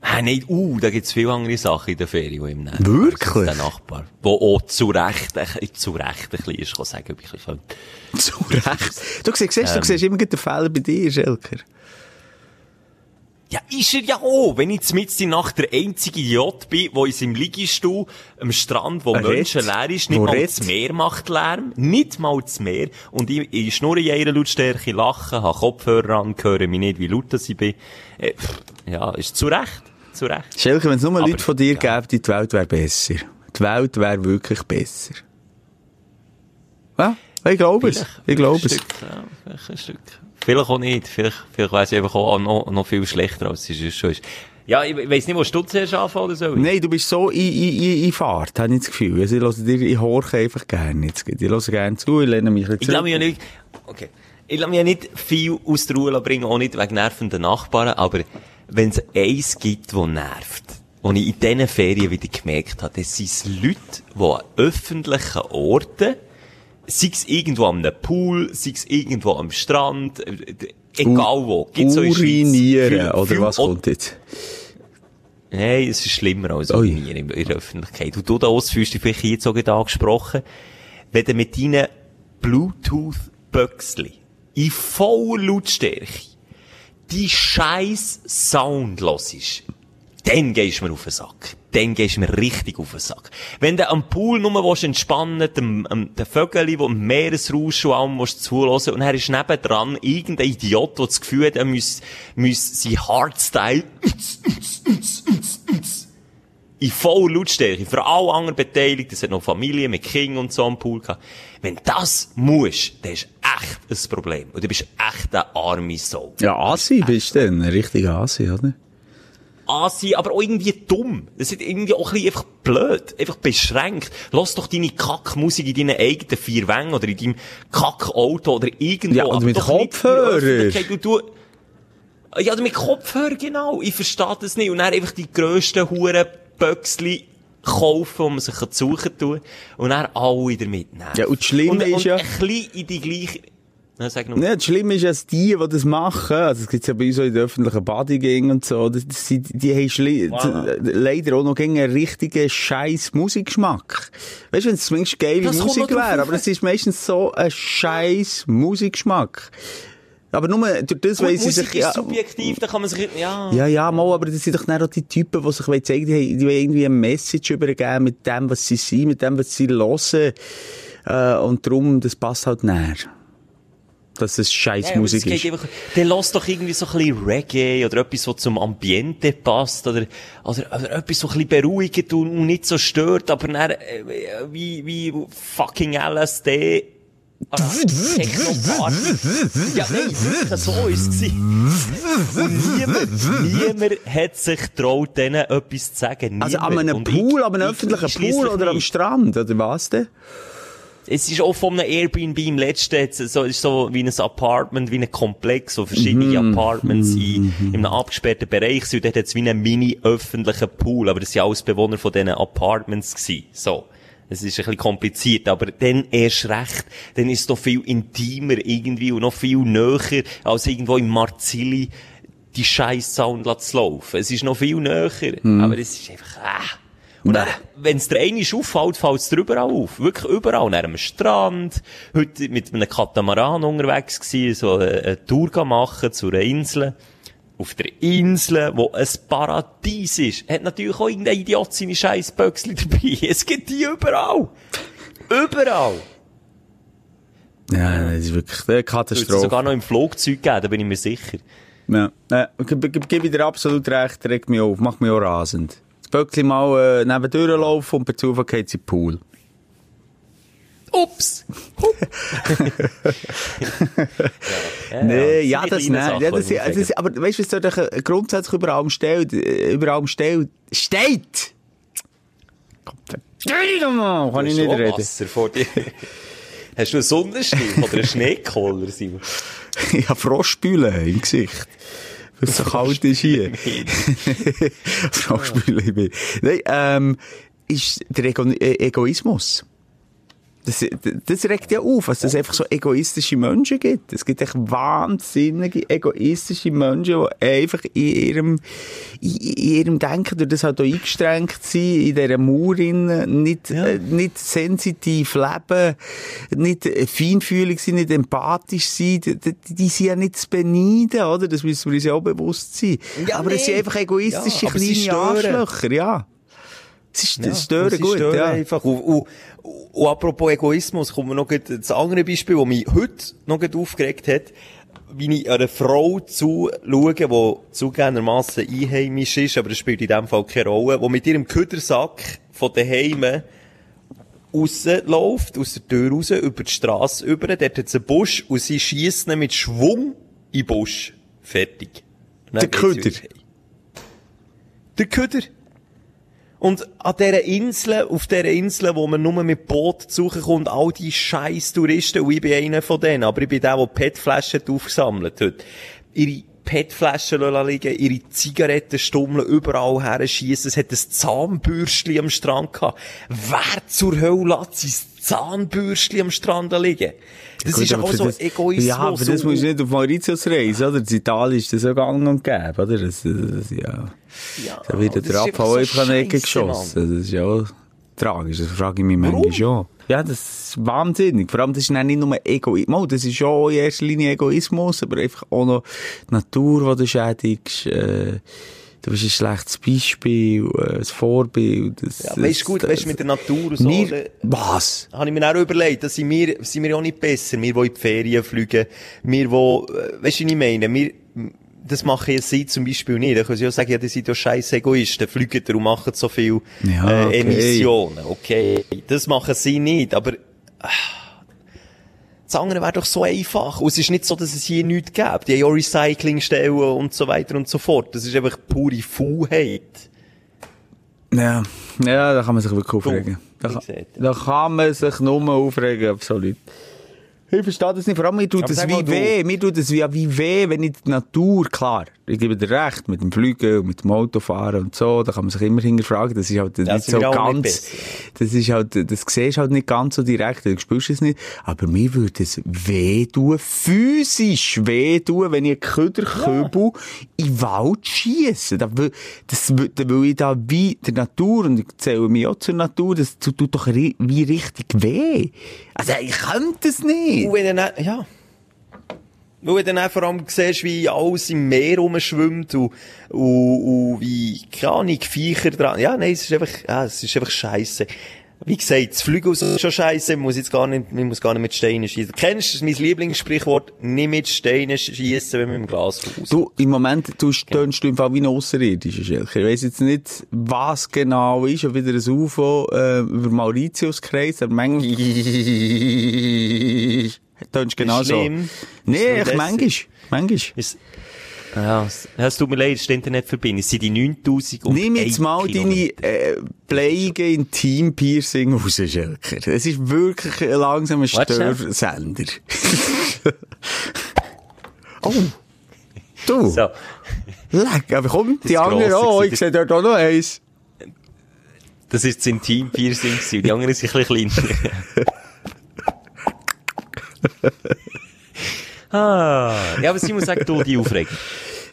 Ah, nein, uh, da gibt's viele andere Sachen in der Ferien, die ihm nerven. Wirklich? Also Der Nachbar. Wo auch zu Recht, äh, zu Recht ein bisschen ist, kann sagen, ob ich ein könnte. Zu Recht. Du siehst, du Ähm. siehst immer den Fehler bei dir, Schelker. Ja, ist er ja auch. Wenn ich mit die Nacht der einzige Idiot bin, der in seinem Liegestuhl am Strand, wo Menschen leer ist, nicht Wo mal redet. das Meer macht Lärm. Nicht mal das Meer. Und ich, ich schnurre in einer Lautstärke, lache, habe Kopfhörer an, höre mich nicht, wie laut das ich bin. Äh, ja, ist zu Recht. Zu Recht. Schelker, wenn es nur Aber, Leute von dir ja. gäbe, die Welt wäre besser. Die Welt wäre wirklich besser. Ja, ich glaube es. Ich glaube es. Vielleicht ein Stück. Vielleicht auch nicht. Vielleicht, vielleicht weiss ich einfach auch noch, noch viel schlechter, als es schon ist. Ja, ich weiss nicht, wo du zuerst anfangen oder so. Nein, du bist so in, in, in, in Fahrt, habe ich das Gefühl. Also ich höre dir, ich horche einfach gerne jetzt. Ich höre gerne zu, ich lehne mich ein Ich bisschen lasse mich ja nicht, okay. Ich lasse mich ja nicht viel aus der Ruhe bringen, auch nicht wegen nervenden Nachbarn, aber wenn es eins gibt, das nervt, was ich in diesen Ferien wieder gemerkt habe, das sind Leute, die an öffentlichen Orten, sei es irgendwo am Pool, sei es irgendwo am Strand, äh, egal wo, gibt's so Urinieren, viel- oder viel was Ort- kommt jetzt? Nein, es ist schlimmer als. Urinieren in, in der Öffentlichkeit. Und du da fühlst dich vielleicht jetzt sogar angesprochen, wenn du mit deinen Bluetooth-Böxli in voller Lautstärke die scheiß Sound hörst, dann gehst du mir auf den Sack. Dann gehst du mir richtig auf den Sack. Wenn du am Pool nur willst entspannen dem, dem, den Vögel, die im Meeresrausch und allem willst zuhören, und er ist nebendran irgendein Idiot, der das Gefühl hat, er muss, muss sein Hardstyle in voller Lautstärke, für alle anderen Beteiligten, es hat noch Familie mit Kindern und so am Pool gehabt. Wenn das musst, dann ist echt ein Problem. Und du bist echt eine arme Sau. Ja, Asi bist du dann. Ein richtiger Asi, oder? Asi, aber auch irgendwie dumm. Das ist irgendwie auch ein bisschen einfach blöd. Einfach beschränkt. Lass doch deine Kackmusik in deinen eigenen vier Wängen oder in deinem Kackauto oder irgendwo. Ja, oder mit Kopfhörer. Ja, mit Kopfhörer, genau. Ich verstehe das nicht. Und dann einfach die grössten Hurenböxli kaufen, wo man sich suchen kann. Und dann alle damit nehmen. Ja, und das Schlimme und, ist und ja- ein bisschen in die gleiche... Sag noch. Ja, das Schlimme ist, dass die, die das machen, also es gibt ja bei uns auch in den öffentlichen Bodygang und so, das, sind- die haben Voilà. d- leider auch noch gegen einen richtigen scheiß Musikgeschmack. Weißt du, wenn es zumindest geile Das Musik wäre, aber es ist meistens so ein scheiß Musikgeschmack. Aber nur durch das, sie Musik sich... ist Ja, subjektiv, da kann man sich... Ja. ja, ja, mal, aber das sind doch dann auch die Typen, die sich wollen zeigen, die, haben- die wollen irgendwie eine Message übergeben mit dem, was sie sind, mit dem, was sie hören. Äh, und darum, das passt halt näher. Dass es scheiß Ja, Musik ist. Einfach, dann lass doch irgendwie so ein bisschen Reggae oder etwas, was zum Ambiente passt oder, oder, oder etwas, was ein bisschen beruhigt und und nicht so stört, aber dann, äh, wie, wie fucking LSD. Oder Techno-Party. Ja, nein, wirklich, so ist es. Und niemand, niemand hat sich getraut, denen etwas zu sagen. Also an Niemand. einem Und Pool, ich- an einem ich- öffentlichen ich Pool oder am nicht. Strand, oder was denn? Es ist auch von einem Airbnb im letzten, jetzt so, ist so wie ein Apartment, wie ein Komplex, so verschiedene Mhm. Apartments in, in einem abgesperrten Bereich sind. Dort hat es wie einen mini-öffentlichen Pool, aber das sind alles Bewohner von diesen Apartments gewesen. So. Es ist ein bisschen kompliziert, aber dann erst recht, dann ist es doch viel intimer irgendwie und noch viel näher als irgendwo im Marzilli die scheiß Sound zu laufen. Es ist noch viel näher, aber es ist einfach, ah. Und dann, wenn es dir einmal auffällt, fällt es dir überall auf. Wirklich überall. Nach einem Strand, heute mit einem Katamaran unterwegs gewesen, so eine, eine Tour machen zu einer Insel. Auf der Insel, wo ein Paradies ist, hat natürlich auch irgendein Idiot seine scheiß Böcksli dabei. Es gibt die überall. Überall. Ja, das ist wirklich eine Du es Katastrophe. sogar noch im Flugzeug geben, da bin ich mir sicher. Ja, äh, gebe geb ich dir absolut recht, regt mich auf, macht mich auch rasend. Das Böckli mal äh, neben durchlaufen und per Zufall geht in den Pool. Ups! ja, Nee, ja, das nein. Ja, das, die ja, man das, aber weißt du, was da doch grundsätzlich über allem steht? Über allem steht? Steht! Gott, doch mal! Kann ich nicht reden. Wasser vor dir. Hast du einen Sonnenstiel oder einen Schneekoller, Simon? Ich habe Frostbülle im Gesicht. Weil es so kalt ist hier. Frostbülle im Bild. Nein, ähm, ist der Ego äh, Egoismus. Das, das regt ja auf, dass es einfach so egoistische Menschen gibt. Es gibt echt wahnsinnige egoistische Menschen, die einfach in ihrem, in, ihrem Denken durch das halt auch eingeschränkt sind, in dieser Mauer nicht, äh, nicht sensitiv leben, nicht feinfühlig sind, nicht empathisch sind. Die, die, sind ja nicht zu beneiden, oder? Das müssen wir uns ja auch bewusst sein. Ja, aber es sind einfach egoistische Ja, kleine. Arschlöcher, ja. Sie Ja, stören sie gut, stören ja. Einfach. Und, und, und apropos Egoismus, kommt mir noch das andere Beispiel, das mich heute noch aufgeregt hat, wie ich einer Frau zuschaue, die zugegebenermassen einheimisch ist, aber das spielt in dem Fall keine Rolle, die mit ihrem Küdersack von daheim rausläuft, aus der Tür raus, über die Straße über, dort hat es einen Busch und sie schießt ihn mit Schwung in den Busch. Fertig. Der dann geht's Köder? Der Köder. Und an dieser Insel, auf dieser Insel, wo man nur mit Boot suchen kommt, all die scheiß Touristen, und ich bin einer von denen, aber ich bin der, der PET-Flaschen aufgesammelt hat. Ihre PET-Flaschen liegen, ihre Zigarettenstummeln überall her schiessen. Es hat ein Zahnbürstchen am Strand gehabt. Wer zur Hölle lässt Zahnbürstchen am Strand liegen? Das Gut, ist auch so das- Egoismus. Ja, aber das musst du nicht auf Mauritius reisen, oder? In Italien ist das ja gang und gäbe, oder? Das, das, ja. Ja, Da wird der Abfall so einfach an die Ecke geschossen. Das ist ja auch tragisch. Das frage ich mich manchmal schon. Ja, das ist wahnsinnig. Vor allem, das ist dann nicht nur Egoismus. Das ist auch in erster Linie Egoismus, aber einfach auch noch die Natur, die du schädigst. Äh, du bist ein schlechtes Beispiel, äh, ein Vorbild. Das, Ja, weißt du gut, weißt du, mit der Natur und so. Wir, was? habe ich mir auch überlegt, dass sind wir, sind wir auch nicht besser. Wir, die in die Ferien fliegen, wir, wo, äh, weißt du, was ich meine? Wir, das machen sie zum Beispiel nicht. Da können sie auch sagen, ja, die sind ja scheiß Egoisten, fliegen da und machen so viel, Ja, äh, okay. Emissionen. Okay. Das machen sie nicht, aber, ah, das andere wäre doch so einfach. Und es ist nicht so, dass es hier nichts gibt. Die haben ja Recyclingstellen und so weiter und so fort. Das ist einfach pure Faulheit. Ja, ja, da kann man sich wirklich aufregen. Da, kann- da kann man sich nur aufregen, absolut. Ich verstehe das nicht. Vor allem, mir tut mal wie weh. Mir tut das wie, wie weh, wenn ich die Natur, klar, ich gebe dir recht, mit dem Fliegen und mit dem Autofahren und so, da kann man sich immer hinterfragen. Das ist halt nicht sind so ganz, nicht das ist halt, das siehst du halt nicht ganz so direkt, du spürst es nicht. Aber mir würde es weh tun, physisch weh tun, wenn ich einen Köderkübel in den Wald schiesse. Da will, das, da will ich da wie der Natur, und ich zähle mich auch zur Natur, das tut doch wie richtig weh. Also, ich könnte es nicht. Und wenn dann, ja. Weil du dann auch vor allem siehst, wie alles im Meer rumschwimmt und, und, und wie, keine Ahnung, Viecher dran. Ja, nein, es ist einfach, ja, es ist einfach scheisse. Wie gesagt, das Fliegen ist schon scheisse, man muss jetzt gar nicht, man muss gar nicht mit Steinen schießen. Kennst du mein Lieblingssprichwort? Nicht mit Steinen schießen, wenn man im Glas raus. Du, im Moment du tönst du im Fall wie ein Außerirdischer, Schelker. Ich weiss jetzt nicht, was genau ist, ob wieder ein UFO äh, über Mauritius kreist, aber manchmal tönst genau so. schlimm? Ist Nee, ich, manchmal, manchmal. Es, ja, es, tut mir leid, ist die Internetverbindung. Es sind die 9000 und Nimm jetzt mal Kilometer. deine äh, Playige Intim-Piercing raus, Schelker. Es ist wirklich ein langsamer. Störsender. oh. Du, So. leck, aber komm, die ist anderen auch, gewesen. ich sehe dort auch noch eins. Das ist das Intim-Piercing. Die anderen sind ein bisschen kleiner. ah. Ja, aber Simon, sag du die Aufregung.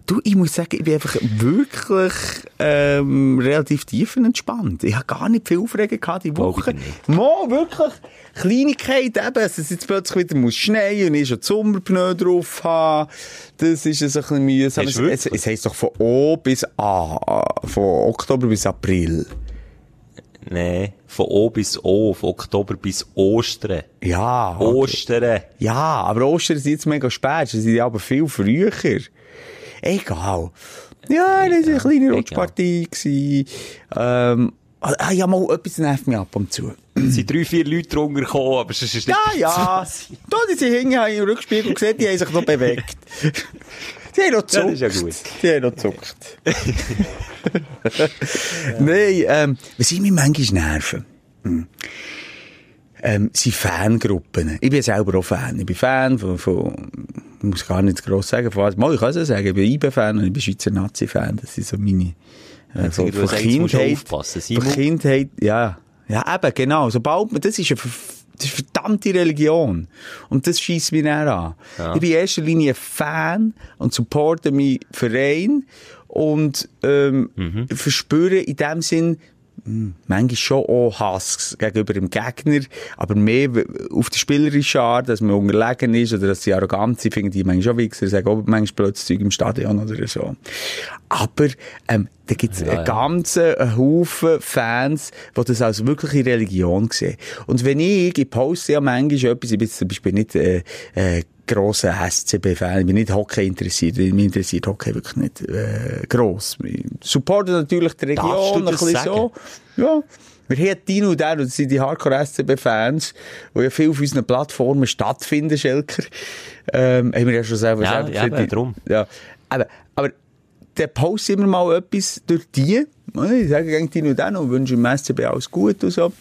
Du, ich muss sagen, ich bin einfach wirklich ähm, relativ tiefenentspannt. Ich habe gar nicht viel Aufregung gehabt die Woche. Mo, wirklich. Kleinigkeit eben, dass es jetzt plötzlich wieder muss schneien und ich schon Sommerpneu drauf haben. Das ist ein bisschen mühsam. Es, es, es heisst doch von O bis A, von Oktober bis April. Nee, von O bis O, von Oktober bis Ostern. Ja. okay. Ostern. Ja, aber Ostern ist jetzt mega spät, sie sind aber viel früher. Egal. Ja, das war eine kleine. Rutschpartie. Ähm, ah, ja, mal, etwas nervt mich ab und zu. Es sind drei, vier Leute drunter gekommen, aber es ist nicht... Ja, ja. Da, die sind hinten, im Rückspiegel gesehen, die haben sich noch bewegt. Die haben noch gezuckt. das ist ja gut. Die haben noch gezuckt. Nein, ähm, was ich mich manchmal nerven? Hm. Ähm, sind Fangruppen. Ich bin selber auch Fan. Ich bin Fan von, von ich muss gar nicht gross sagen, von was. Mal, ich kann es ja sagen, ich bin IB-Fan und ich bin Schweizer Nazi-Fan. Das sind so meine, äh, von, von Kindheit. Von. Kindheit, ja. Ja, eben, genau. Sobald man, das ist eine, das ist verdammte Religion. Und das schießt mich dann an. Ich bin in erster Linie Fan und supporte meinen Verein und, ähm, verspüre in dem Sinn, hm, manchmal schon auch Hass gegenüber dem Gegner, aber mehr auf die spielerische Art, dass man unterlegen ist oder dass sie arrogant sind, finde ich manchmal schon Wichser, sagen auch manchmal plötzlich im Stadion oder so. Aber ähm, da gibt es einen ganzen Haufen Fans, die das als wirkliche Religion sehen. Und wenn ich, ich poste ja manchmal etwas, ich bin zum Beispiel nicht äh, äh, grosser SCB-Fan, ich bin nicht Hockey interessiert, mich interessiert Hockey wirklich nicht äh, gross. Ich supporte natürlich die Darfst Region, du ein das bisschen sagen? so. Ja. Wir haben Dino und der, das sind die Hardcore-SCB-Fans, die ja viel auf unseren Plattformen stattfinden, Schelker. Ähm, haben wir ja schon selber Ja, selber ja, gesagt. eben, drum. Ja. Aber, aber der postet immer mal etwas durch die. Ich sage gegen Dino und den und wünsche im SCB alles gut und so.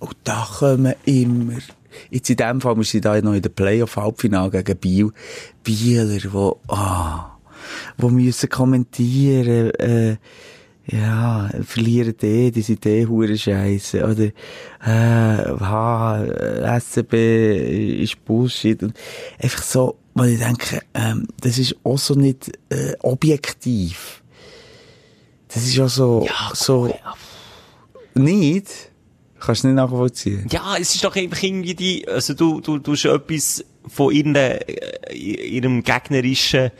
Und da kommen immer, jetzt in dem Fall, wir sind da noch in der Playoff-Halbfinale gegen Biel, Bieler, die, ah, die müssen kommentieren, äh, ja, verlieren die, die sind eh hure Scheiße, oder, äh, ha, SCB ist Bullshit, und einfach so, wo ich denke, ähm, das ist auch so nicht, äh, objektiv. Das ist auch so, so, nicht? Kannst du nicht nachvollziehen? Ja, es ist doch einfach irgendwie die, also du, du, du hast etwas von irgendeinem, äh, ihrem gegnerischen,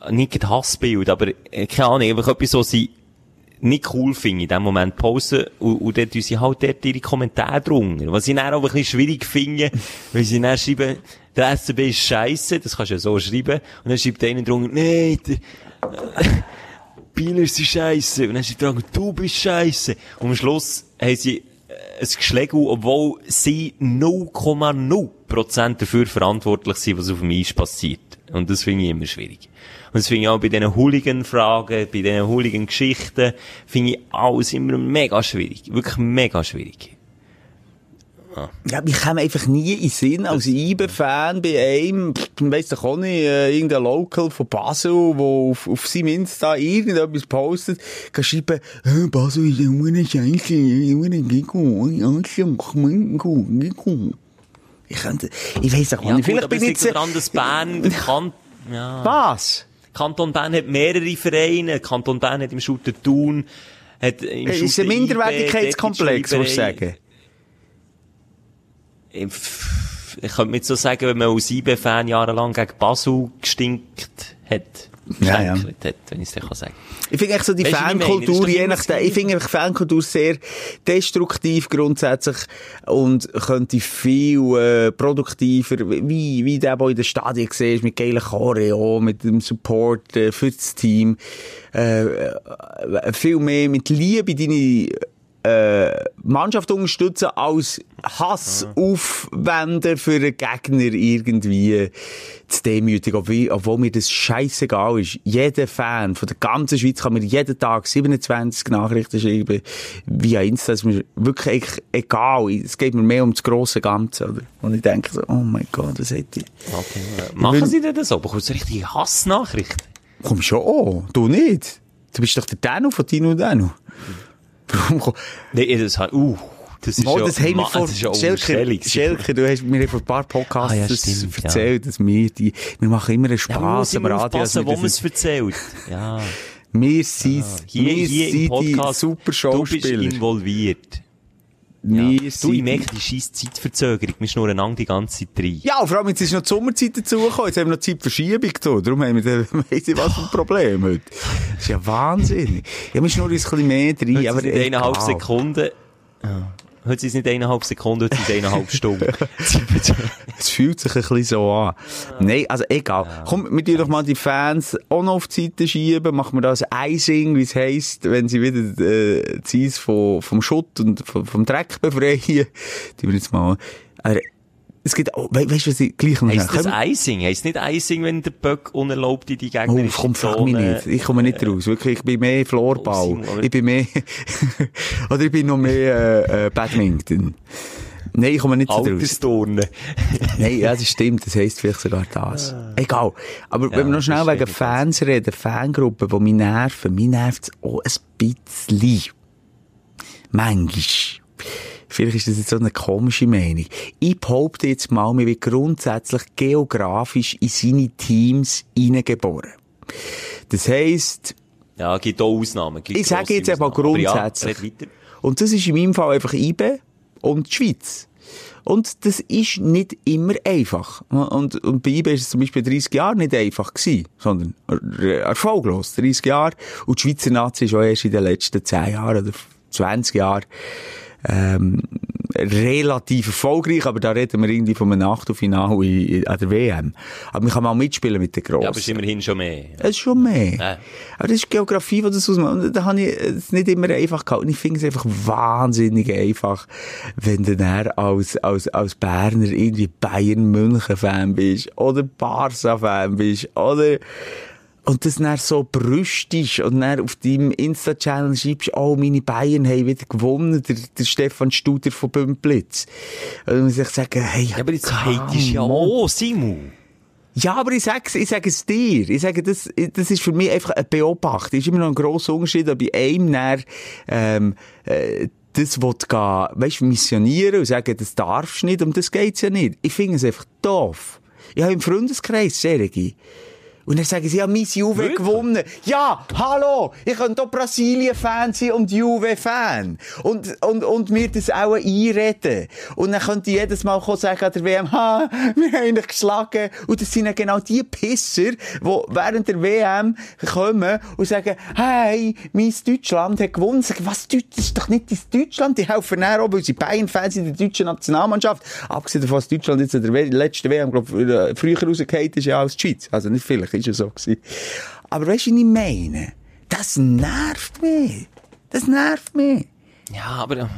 äh, nicht gerade Hassbild, aber, äh, keine Ahnung, einfach etwas, was sie nicht cool finden, in dem Moment posten, und, und dann tun sie halt dort ihre Kommentare drunter. Was ich dann auch ein bisschen schwierig finde, weil sie dann schreiben, der SCB ist scheiße, das kannst du ja so schreiben, und dann schreibt einer drunter, nee, der, Bieler sind scheiße. Und dann sie sagen, du bist scheiße. Und am Schluss haben sie äh, ein Geschlägel, obwohl sie 0,0% dafür verantwortlich sind, was auf dem Eis passiert. Und das finde ich immer schwierig. Und das finde ich auch bei diesen Hooligan-Fragen, bei diesen Hooligan-Geschichten, finde ich alles immer mega schwierig. Wirklich mega schwierig. Ja, ich komme einfach nie in den Sinn, als IBE-Fan bei einem, ich weiss doch auch nicht, äh, irgendein Local von Basel, der auf, auf seinem Insta irgendetwas postet, kann schreiben, äh, Basel ist eine Scheiße, eine Gigo, Gigo, Gigo. Ich könnte, ich weiss doch auch Ja, nicht, gut, vielleicht aber bin ich jetzt... daran, dass Bern, kann, ja. Was? Kanton Bern hat mehrere Vereine. Kanton Bern hat im Shooter Thun, hat im Äh, Ist Shooter ein Minderwertigkeitskomplex, dort musst du ist die sagen? Ich, ich könnte mir jetzt so sagen, wenn man als IB-Fan jahrelang gegen Basel gestinkt hat, Ja, ja. hat, wenn ich es dir kann sagen Ich finde echt so die? Das Fankultur, je nachdem, ich finde einfach Fankultur sehr destruktiv grundsätzlich und könnte viel äh, produktiver, wie, wie der, der in den Stadien siehst, mit geilen Choreo, mit dem Support äh, für das Team, äh, äh, viel mehr mit Liebe deine äh, Mannschaft unterstützen als Hass aufwenden für einen Gegner irgendwie zu demütigen, obwohl, obwohl mir das scheißegal ist. Jeder Fan von der ganzen Schweiz kann mir jeden Tag 27 Nachrichten schreiben via Insta, das ist mir wirklich eigentlich egal. Es geht mir mehr um das grosse Ganze, oder? Und ich denke so, oh mein Gott, das hätte ich... Machen Sie denn das so? Bekommst du richtige Hassnachrichten? Komm schon du nicht. Du bist doch der Dano von Tino Dano. Nee, das hat, uh, Das ist ja- das haben wir vor, das ist ja Unterstellung. Schelker, du hast mir vor ein paar Podcasts Ah, ja, das stimmt, ja. erzählt, dass wir die, wir machen immer einen Ja, Spass am immer Radio. dass wo man es erzählt. Ja. Wir sind, Hier, wir hier sind die super du bist Schauspieler. involviert. Wir Ja. Du, ich merke die scheiß Zeitverzögerung. Wir schnurren lang die ganze Zeit rein. Ja, vor allem jetzt ist noch die Sommerzeit dazugekommen. Jetzt haben wir noch Zeitverschiebung da. Darum haben wir dann, weiss ich was für ein Problem heute. Das ist ja wahnsinnig. Ja, wir schnurren ein bisschen mehr rein, aber eineinhalb egal. Sekunden. Ja. Heute sind es nicht eineinhalb Sekunden, heute sind es eineinhalb Stunden. Es fühlt sich ein bisschen so an. Nein, also egal. Komm, wir tun doch mal die Fans auch noch auf die Seite schieben. Machen wir das Icing, wie es heisst, wenn sie wieder äh, die Eis vom, vom Schutt und vom, vom Dreck befreien. Die wir jetzt mal... Aber es gibt auch... We weißt du, was ich gleich noch... Heisst das Icing? Heisst nicht Icing, wenn der Böck unerlaubt in die Oh, gegnerische komm, frag mich nicht. Ich komme nicht raus. Wirklich, ich bin mehr Floorball. Oh, ich bin mehr, oder ich bin noch mehr, äh, äh, Badminton. Nein, ich komme nicht raus. Altersturnen. Nein, ja, das stimmt. Das heisst vielleicht sogar das. Egal. Aber wenn wir noch schnell wegen Fans reden, Fangruppen, die mich nerven, mich nervt es auch ein bisschen. Manchmal. Vielleicht ist das jetzt so eine komische Meinung. Ich behaupte jetzt mal, man wird grundsätzlich geografisch in seine Teams hineingeboren. Das heisst, Ja, gibt auch Ausnahmen. Gibt ich sage jetzt. Aber grundsätzlich. Ja. Und das ist in meinem Fall einfach IBE und die Schweiz. Und das ist nicht immer einfach. Und, und bei IBE ist es zum Beispiel 30 Jahre nicht einfach gewesen, sondern er- erfolglos. 30 Jahre. Und die Schweizer Nazi ist auch erst in den letzten 10 Jahren oder 20 Jahren ähm, relativ erfolgreich, aber da reden wir irgendwie von einem Achtelfinale in- in- an der WM. Aber man kann mal mitspielen mit den Grossen. Ja, aber es ist immerhin schon mehr. Es ist schon mehr. Ja. Aber das ist Geografie, die das ausmacht. Und da habe ich es nicht immer einfach gehabt. Und ich finde es einfach wahnsinnig einfach, wenn du dann als, als, als Berner irgendwie Bayern-München-Fan bist oder Barca-Fan bist oder und das dann so brüstisch und dann auf deinem Insta-Channel schreibst, oh, meine Bayern haben wieder gewonnen, der, der Stefan Studer von Bümplitz. Und dann muss ich sagen, hey, Ja, aber jetzt hatest ja auch, Simon. Ja, aber ich sag's, ich sage es dir. Ich sage, das, das ist für mich einfach ein Beobachten. Es ist immer noch ein grosser Unterschied, ob ich einem dann, ähm, äh, das will gehen, weißt, missionieren und sagen, das darfst du nicht, um das geht's ja nicht. Ich finde es einfach doof. Ich habe im Freundeskreis Sergi. Und dann sagen sie, ja, mein Juve Wirklich? gewonnen. Ja, hallo, ich könnte doch Brasilien-Fan sein und Juve-Fan. Und, und, und mir das auch einreden. Und dann könnte ich jedes Mal kommen sagen an der WM, ha, wir haben dich geschlagen. Und das sind ja genau die Pisser, die während der WM kommen und sagen, hey, mein Deutschland hat gewonnen. Sagen, was, Deut- das ist doch nicht dein Deutschland. Die helfen dann auch, weil sie Bayern-Fans in der deutschen Nationalmannschaft. Abgesehen davon, dass Deutschland jetzt in der letzten WM, glaub, äh, früher rausgefallen ist ja als die Schweiz. Also nicht vielleicht, ja so gewesen. Aber weißt du, was ich meine? Das nervt mich. Das nervt mich. Ja, aber...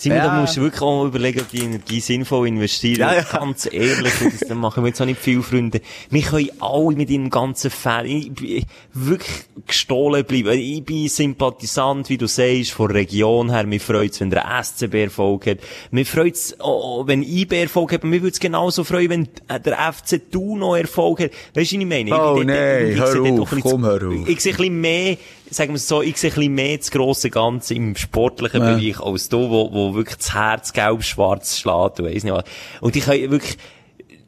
Simon, Ja. da musst du wirklich auch überlegen, ob die Energie sinnvoll investieren. Ja, ja. Ganz ehrlich, das, machen wir jetzt auch nicht viele Freunde. Wir können alle mit ihrem ganzen Fan, ich bin wirklich gestohlen bleiben. Ich bin Sympathisant, wie du sagst, von der Region her. Mir freut's, wenn der SCB Erfolg hat. Mir freut's, oh, wenn IB Erfolg hat. Mir würd's genauso freuen, wenn der FC Thun noch Erfolg hat. Weißt du, was ich meine? Oh, ich nein, ich hör sehe dort auf, komm, hör auf. Ich sehe ein bisschen mehr, sagen wir es so, ich sehe ein bisschen mehr das grosse Ganze im sportlichen Bereich als du, wo, wo wirklich das Herz gelb-schwarz schlägt, und weiss nicht was. Und ich kann wirklich,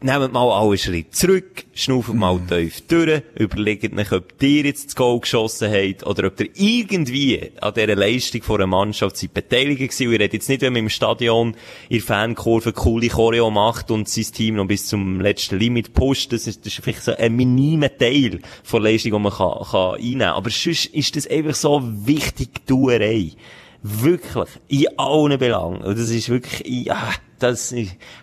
nehmt mal alle Schritt zurück, schnauft mal Mhm. tief durch, überlegt euch, ob ihr jetzt das Goal geschossen habt, oder ob ihr irgendwie an dieser Leistung von einer Mannschaft seid beteiligt gewesen. Und ich rede jetzt nicht, wenn man im Stadion in der Fankurve coole Choreo macht und sein Team noch bis zum letzten Limit pusht. Das ist, das ist vielleicht so ein minimer Teil von Leistung, die man kann, kann einnehmen kann. Aber sonst ist das einfach so wichtig, Tuerei. Wirklich. In allen Belangen. Und das ist wirklich, ja, das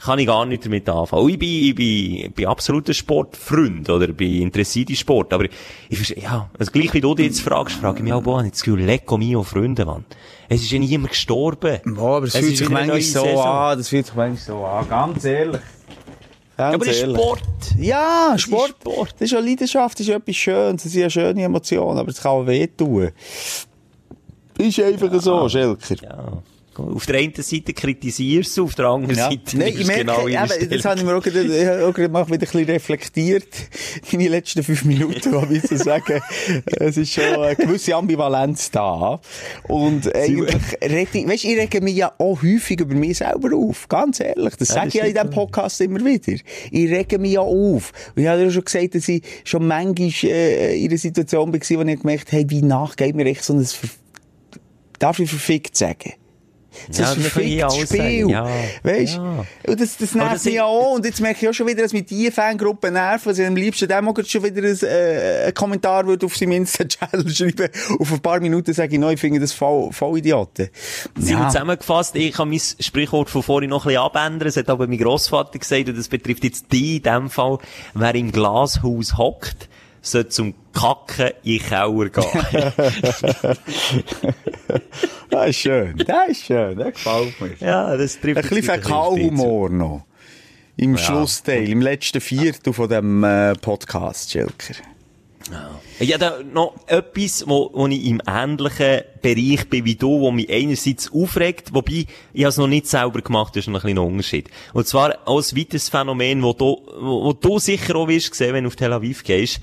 kann ich gar nicht damit anfangen. Und ich bin, ich bin, bin absoluter Sportfreund, oder bin interessiert in Sport. Aber ich verstehe, ja, also gleich wie du dich jetzt fragst, frage ich mich auch, boah, das Gefühl, lecko mio Freunde, Mann. Es ist ja niemand gestorben. Ja, aber es, Es fühlt ist sich manchmal so Saison. an. Das fühlt sich manchmal so an. Ganz ehrlich. Ganz aber ist ehrlich. Sport. Ja, ist Sport. Sport. Das ist ja Leidenschaft, das ist etwas Schönes, das sind ja schöne Emotionen, aber es kann auch wehtun. Ist einfach so, Schelker. Ja, Auf der einen Seite kritisierst du, auf der anderen Ja. Seite Nein, ich merke, genau eben, das habe ich mir auch gerade, ich habe auch gerade mal wieder ein bisschen reflektiert. In den letzten fünf Minuten, habe ich so sagen. Es ist schon eine gewisse Ambivalenz da. Und eigentlich reg ich, weißt, ich rege mich ja auch häufig über mich selber auf. Ganz ehrlich. Das sage das ich ja in diesem Podcast immer wieder. Ich rege mich ja auf. Und ich habe ja schon gesagt, dass ich schon manchmal äh, in einer Situation war, wo ich gemerkt habe, hey, wie nachgeht mir echt so ein, Ver darf ich verfickt sagen? Das Ja, ist ein verficktes. Spiel. Ja. Weißt Ja. Und das, das nervt mich ja auch. Und jetzt merke ich auch schon wieder, dass mich diese Fangruppe nervt, weil sie am liebsten dem schon wieder ein, äh, einen Kommentar würde auf seinem Insta-Channel schreiben. Auf ein paar Minuten sage ich, no, ich finde das voll, voll Idioten. Sind wir zusammengefasst, ich kann mein Sprichwort von vorhin noch ein bisschen abändern. Es hat aber mein Grossvater gesagt, und das betrifft jetzt die in dem Fall, wer im Glashaus hockt, soll zum Kacken in den Keller gehen. Das ist schön. Das ist schön. Das gefällt mir. ja, das trifft Ein bisschen Fäkalhumor noch. Im Schlussteil, im letzten Viertel von dem äh, Podcast, Schelker. Ja, da noch etwas, wo, wo ich im ähnlichen Bereich bin wie du, wo mich einerseits aufregt, wobei ich es noch nicht selber gemacht, das ist noch ein kleiner Unterschied. Und zwar auch ein weiteres Phänomen, wo du, wo, wo du sicher auch wirst sehen, wenn du auf Tel Aviv gehst,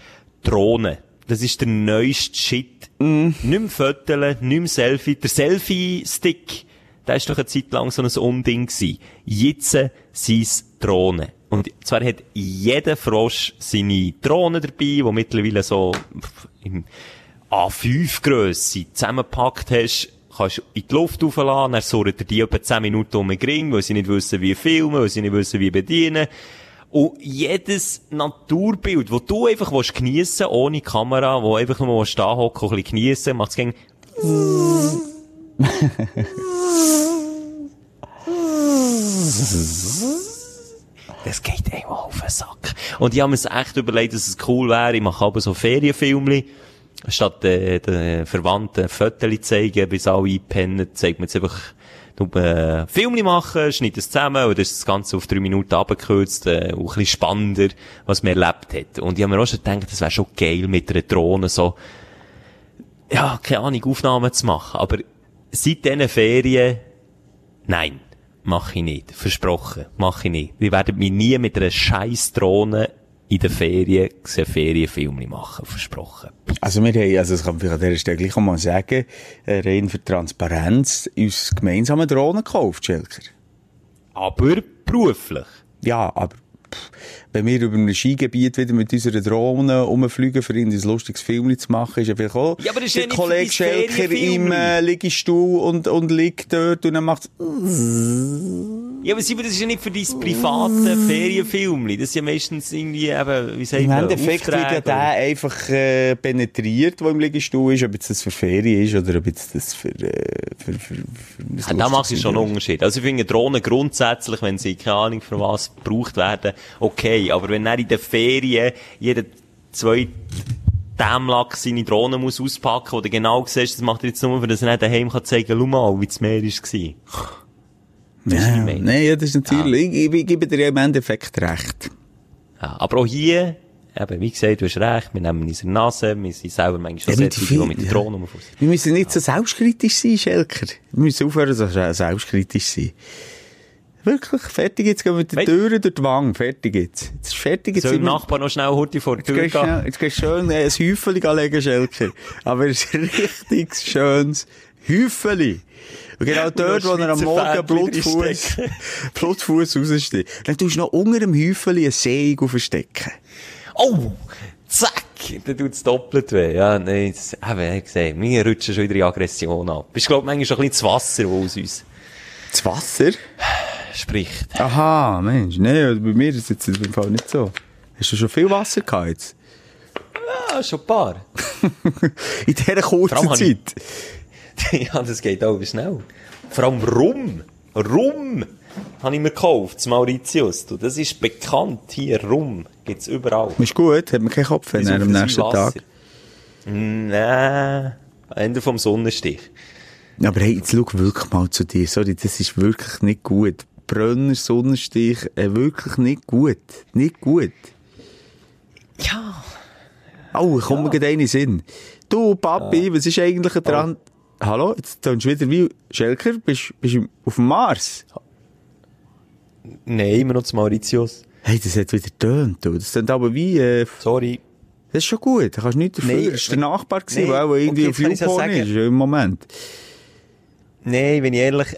Drohnen. Das ist der neueste Shit. Nicht mehr Fotos, nicht mehr Selfie. Der Selfie-Stick, der ist doch eine Zeit lang so ein Unding gewesen. Jetzt sind es Drohnen. Und zwar hat jeder Frosch seine Drohne dabei, die mittlerweile so im A5-Grösse zusammengepackt hast, kannst du in die Luft aufladen, dann surren dir die etwa 10 Minuten um den Ring, weil sie nicht wissen, wie filmen, weil sie nicht wissen, wie bedienen. Und jedes Naturbild, das du einfach geniessen willst, ohne Kamera, wo einfach nur stehen hocken und ein bisschen geniessen, macht es gegen Das geht einem auf den Sack. Und ich habe mir echt überlegt, dass es cool wäre, ich mache aber so Ferienfilmli, statt äh, den Verwandten Fotos zeigen, bis alle einpennen, zeigt man jetzt einfach du, äh, Filmli machen, schneidet es zusammen, und ist das Ganze auf drei Minuten abgekürzt, äh, auch ein bisschen spannender, was man erlebt hat. Und ich habe mir auch schon gedacht, das wäre schon geil, mit einer Drohne so, ja, keine Ahnung, Aufnahmen zu machen. Aber seit diesen Ferien, nein, mache ich nicht. Versprochen, mache ich nicht. Wir werden mich nie mit einer scheiß Drohne in den Ferien gesehen Ferienfilme machen. Versprochen. Also wir haben, also das kann man vielleicht an dieser Stelle gleich mal sagen, äh, rein für Transparenz, uns gemeinsam eine Drohne gekauft, Schelker. Aber beruflich. Ja, aber pff, wenn wir über ein Skigebiet wieder mit unserer Drohne rumfliegen, für ihn ein lustiges Film zu machen, ist ja vielleicht auch Ja, aber das ist der ja Kollege Schelker im äh, Liegestuhl und, und liegt dort und dann macht Ja, aber Simon, das ist ja nicht für dein private Ferienfilmli. Das ist ja meistens irgendwie eben, wie sagt Im man, Endeffekt wird ja der einfach äh, penetriert, der im Liegestuhl ist, ob jetzt das für Ferien ist oder ob jetzt das für, äh, für, für, für Ja, da macht es schon einen. Unterschied. Also ich finde Drohnen grundsätzlich, wenn sie keine Ahnung für was gebraucht werden, okay. Aber wenn er in den Ferien jeder zwei Dämmlack seine Drohne muss auspacken, oder genau siehst, das macht er jetzt nur, weil er nicht daheim kann zeigen, schau mal, wie das Meer war. Ja, meine. nein, ja, das ist natürlich, ich, ich, gebe dir ja im Endeffekt recht. Ja, aber auch hier, eben, wie gesagt, du hast recht, wir nehmen unsere Nase, wir sind selber manchmal Ja, schon mit die der ja. Drohne rumfahren. Wir müssen nicht so selbstkritisch sein, Schelker. Wir müssen aufhören, so selbstkritisch sein. Wirklich, fertig jetzt, gehen wir mit den Weißt- Türen durch die Wange, fertig jetzt. Jetzt ist fertig jetzt. Soll der Nachbar noch schnell heute vor die Tür gehen? schnell- jetzt gehst du schön äh, ein Häufeli anlegen, Schelker. Aber ein richtig schönes Häufeli. Und genau dort, wo er am Morgen Blutfuß, Blutfuß raussteht. Dann tust du noch unter dem Häufeli eine Säge verstecken. Oh! Zack! Dann tut's doppelt weh. Ja, nein, das, eben, ich gesehen, wir rutschen schon wieder in Aggression ab. Bist, glaub, manchmal schon ein bisschen das Wasser, das aus uns Das Wasser? spricht. Aha, Mensch. Nee, bei mir ist es jetzt im Fall nicht so. Hast du schon viel Wasser gehabt jetzt? Ja, schon ein paar. In dieser kurzen habe ich- Zeit. ja, das geht auch schnell. Vor allem Rum. Rum habe ich mir gekauft, das Mauritius. Du, das ist bekannt hier, Rum. Gibt's überall. Ist gut, hat man keinen Kopf am nächsten. Tag. Nein, Ende vom Sonnenstich. Aber hey, jetzt schau wirklich mal zu dir. Sorry, das ist wirklich nicht gut. Brenner, Sonnenstich, äh, wirklich nicht gut. Nicht gut. Ja. Oh, ich komme mir gerade einen Sinn. Du, Papi, was ist eigentlich dran? Hallo, jetzt tönst du wieder wie, Schelker, bist, du auf dem Mars? Nein, immer noch zu Mauritius. Hey, das hat wieder tönt, du. Das sind aber wie, äh, Sorry. das ist schon gut, da kannst du nicht dafür. Nein, das war der Nachbar, gewesen, nein, der auch irgendwie okay, auf ich's ja ist, im Moment. Nein, wenn ich ehrlich,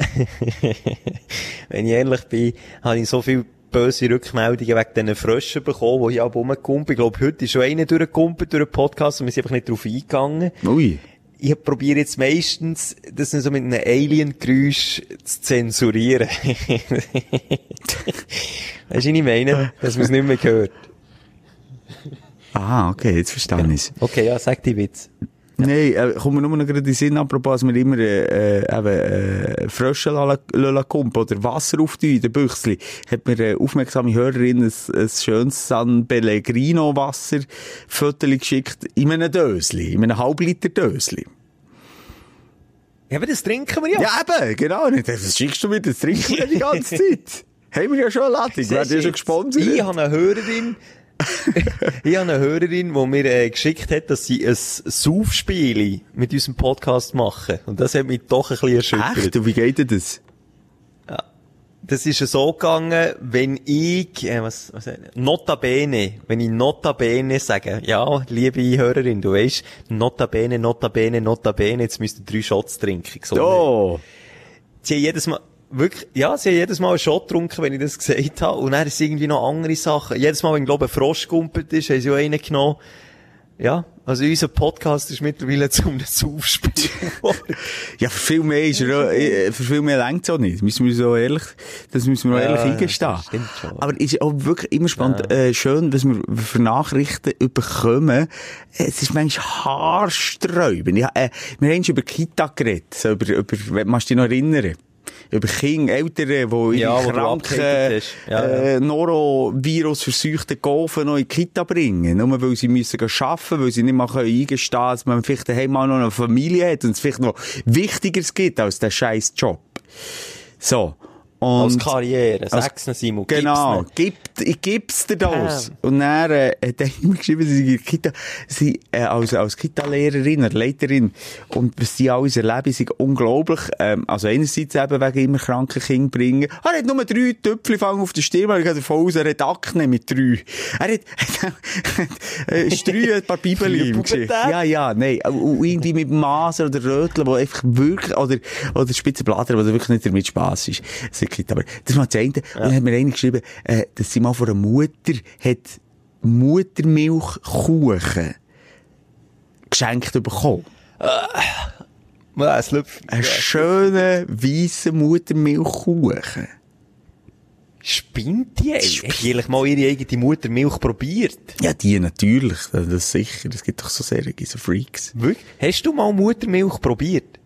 wenn ich ehrlich bin, habe ich so viele böse Rückmeldungen wegen diesen Fröschen bekommen, die ich auch rumgekumpelt. Ich glaube, heute ist schon einer durchgekumpelt durch einen Podcast und wir sind einfach nicht drauf eingegangen. Ui. Ich probiere jetzt meistens, das so mit einem Alien-Geräusch zu zensurieren. weißt du, was ich meine? Dass man es nicht mehr hört. Ah, okay, jetzt verstehe ich's. Okay, ja, sag die Witz. Nein, äh, kommt mir nur noch gerade in den Sinn, apropos, dass wir immer äh, äh, eben, äh, Frösche kumpen oder Wasser auftun in den Büchsli. Hat mir eine aufmerksame Hörerin ein, ein schönes San Pellegrino Wasser geschickt in einem Dösli, in einem Halbliter Dösli. Ja, aber das trinken wir ja. Ja, eben, genau. nicht. Was schickst du mir? Das trinken wir die ganze Zeit. Haben wir ja schon eine Ladung. Wir haben ja schon gesponsert. Ich habe eine Hörerin, ich habe eine Hörerin, die mir äh, geschickt hat, dass sie ein Saufspiel mit unserem Podcast machen. Und das hat mich doch ein bisschen erschüttert. Echt? Und wie geht denn das? Das ist ja so gegangen, wenn ich, äh, was, was, notabene, wenn ich notabene sage, ja, liebe Hörerin, du weißt, notabene, notabene, notabene, jetzt müsst ihr drei Shots trinken. So, Oh. sie haben jedes Mal, wirklich, ja, sie haben jedes Mal einen Shot getrunken, wenn ich das gesagt habe. Und dann ist irgendwie noch andere Sachen. Jedes Mal, wenn, glaube ich, ein Frosch gumpelt ist, haben sie auch einen genommen. Ja, also unser Podcast ist mittlerweile zum Saufspiel. Ja, für viel mehr ist er, äh, für viel mehr längt es auch nicht. Müssen wir so ehrlich, das müssen wir auch Ja, ehrlich ja, eingestehen. schon. Aber es ist auch wirklich immer spannend, äh, schön, was wir für Nachrichten bekommen. Es ist manchmal haarsträubend. Ja, äh, wir haben schon über Kita geredet, so über, über, kannst du dich noch erinnern? Über Kinder, Eltern, die ihre Ja, kranken, hast. Ja, ja. äh, Norovirus-verseuchten Golfen noch in die Kita bringen. Nur weil sie müssen arbeiten, weil sie nicht mal eingestehen können, dass man vielleicht daheim auch noch eine Familie hat und es vielleicht noch Wichtigeres gibt als der scheiß Job. So. Und Karriere, als- sag's ihnen, Simon. Genau, gibt, ich gib's dir das. Bam. Und dann, äh, hat er immer geschrieben, sie sei in der Kita, sie, äh, als, als Kita-Lehrerin oder Leiterin. Und was sie alles erleben, ist unglaublich. Ähm, also einerseits eben wegen immer kranken Kinder bringen. Er hat nur drei Töpfchen fangen auf der Stirn, weil ich gehe davon aus, er hat Akne mit drei. Er hat, hat, äh, Streu ein paar Bibel im. Gesicht. Ja, ja, nein. Und irgendwie mit Masern oder Röteln, wo einfach wirklich, oder, oder Spitzenblätter, wo wirklich nicht damit Spass ist. Ist aber das war das eine. Und dann hat mir einer geschrieben, äh, dass sie mal von einer Mutter hat Muttermilchkuchen geschenkt bekommen. Ja, es läuft. Einen schönen, weissen Muttermilchkuchen. Spinnt die eigentlich? Hast du mal ihre eigene Muttermilch probiert? Ja, die natürlich. Das ist sicher. Es gibt doch so Serien, so Freaks. Wirklich? Hast du mal Muttermilch probiert?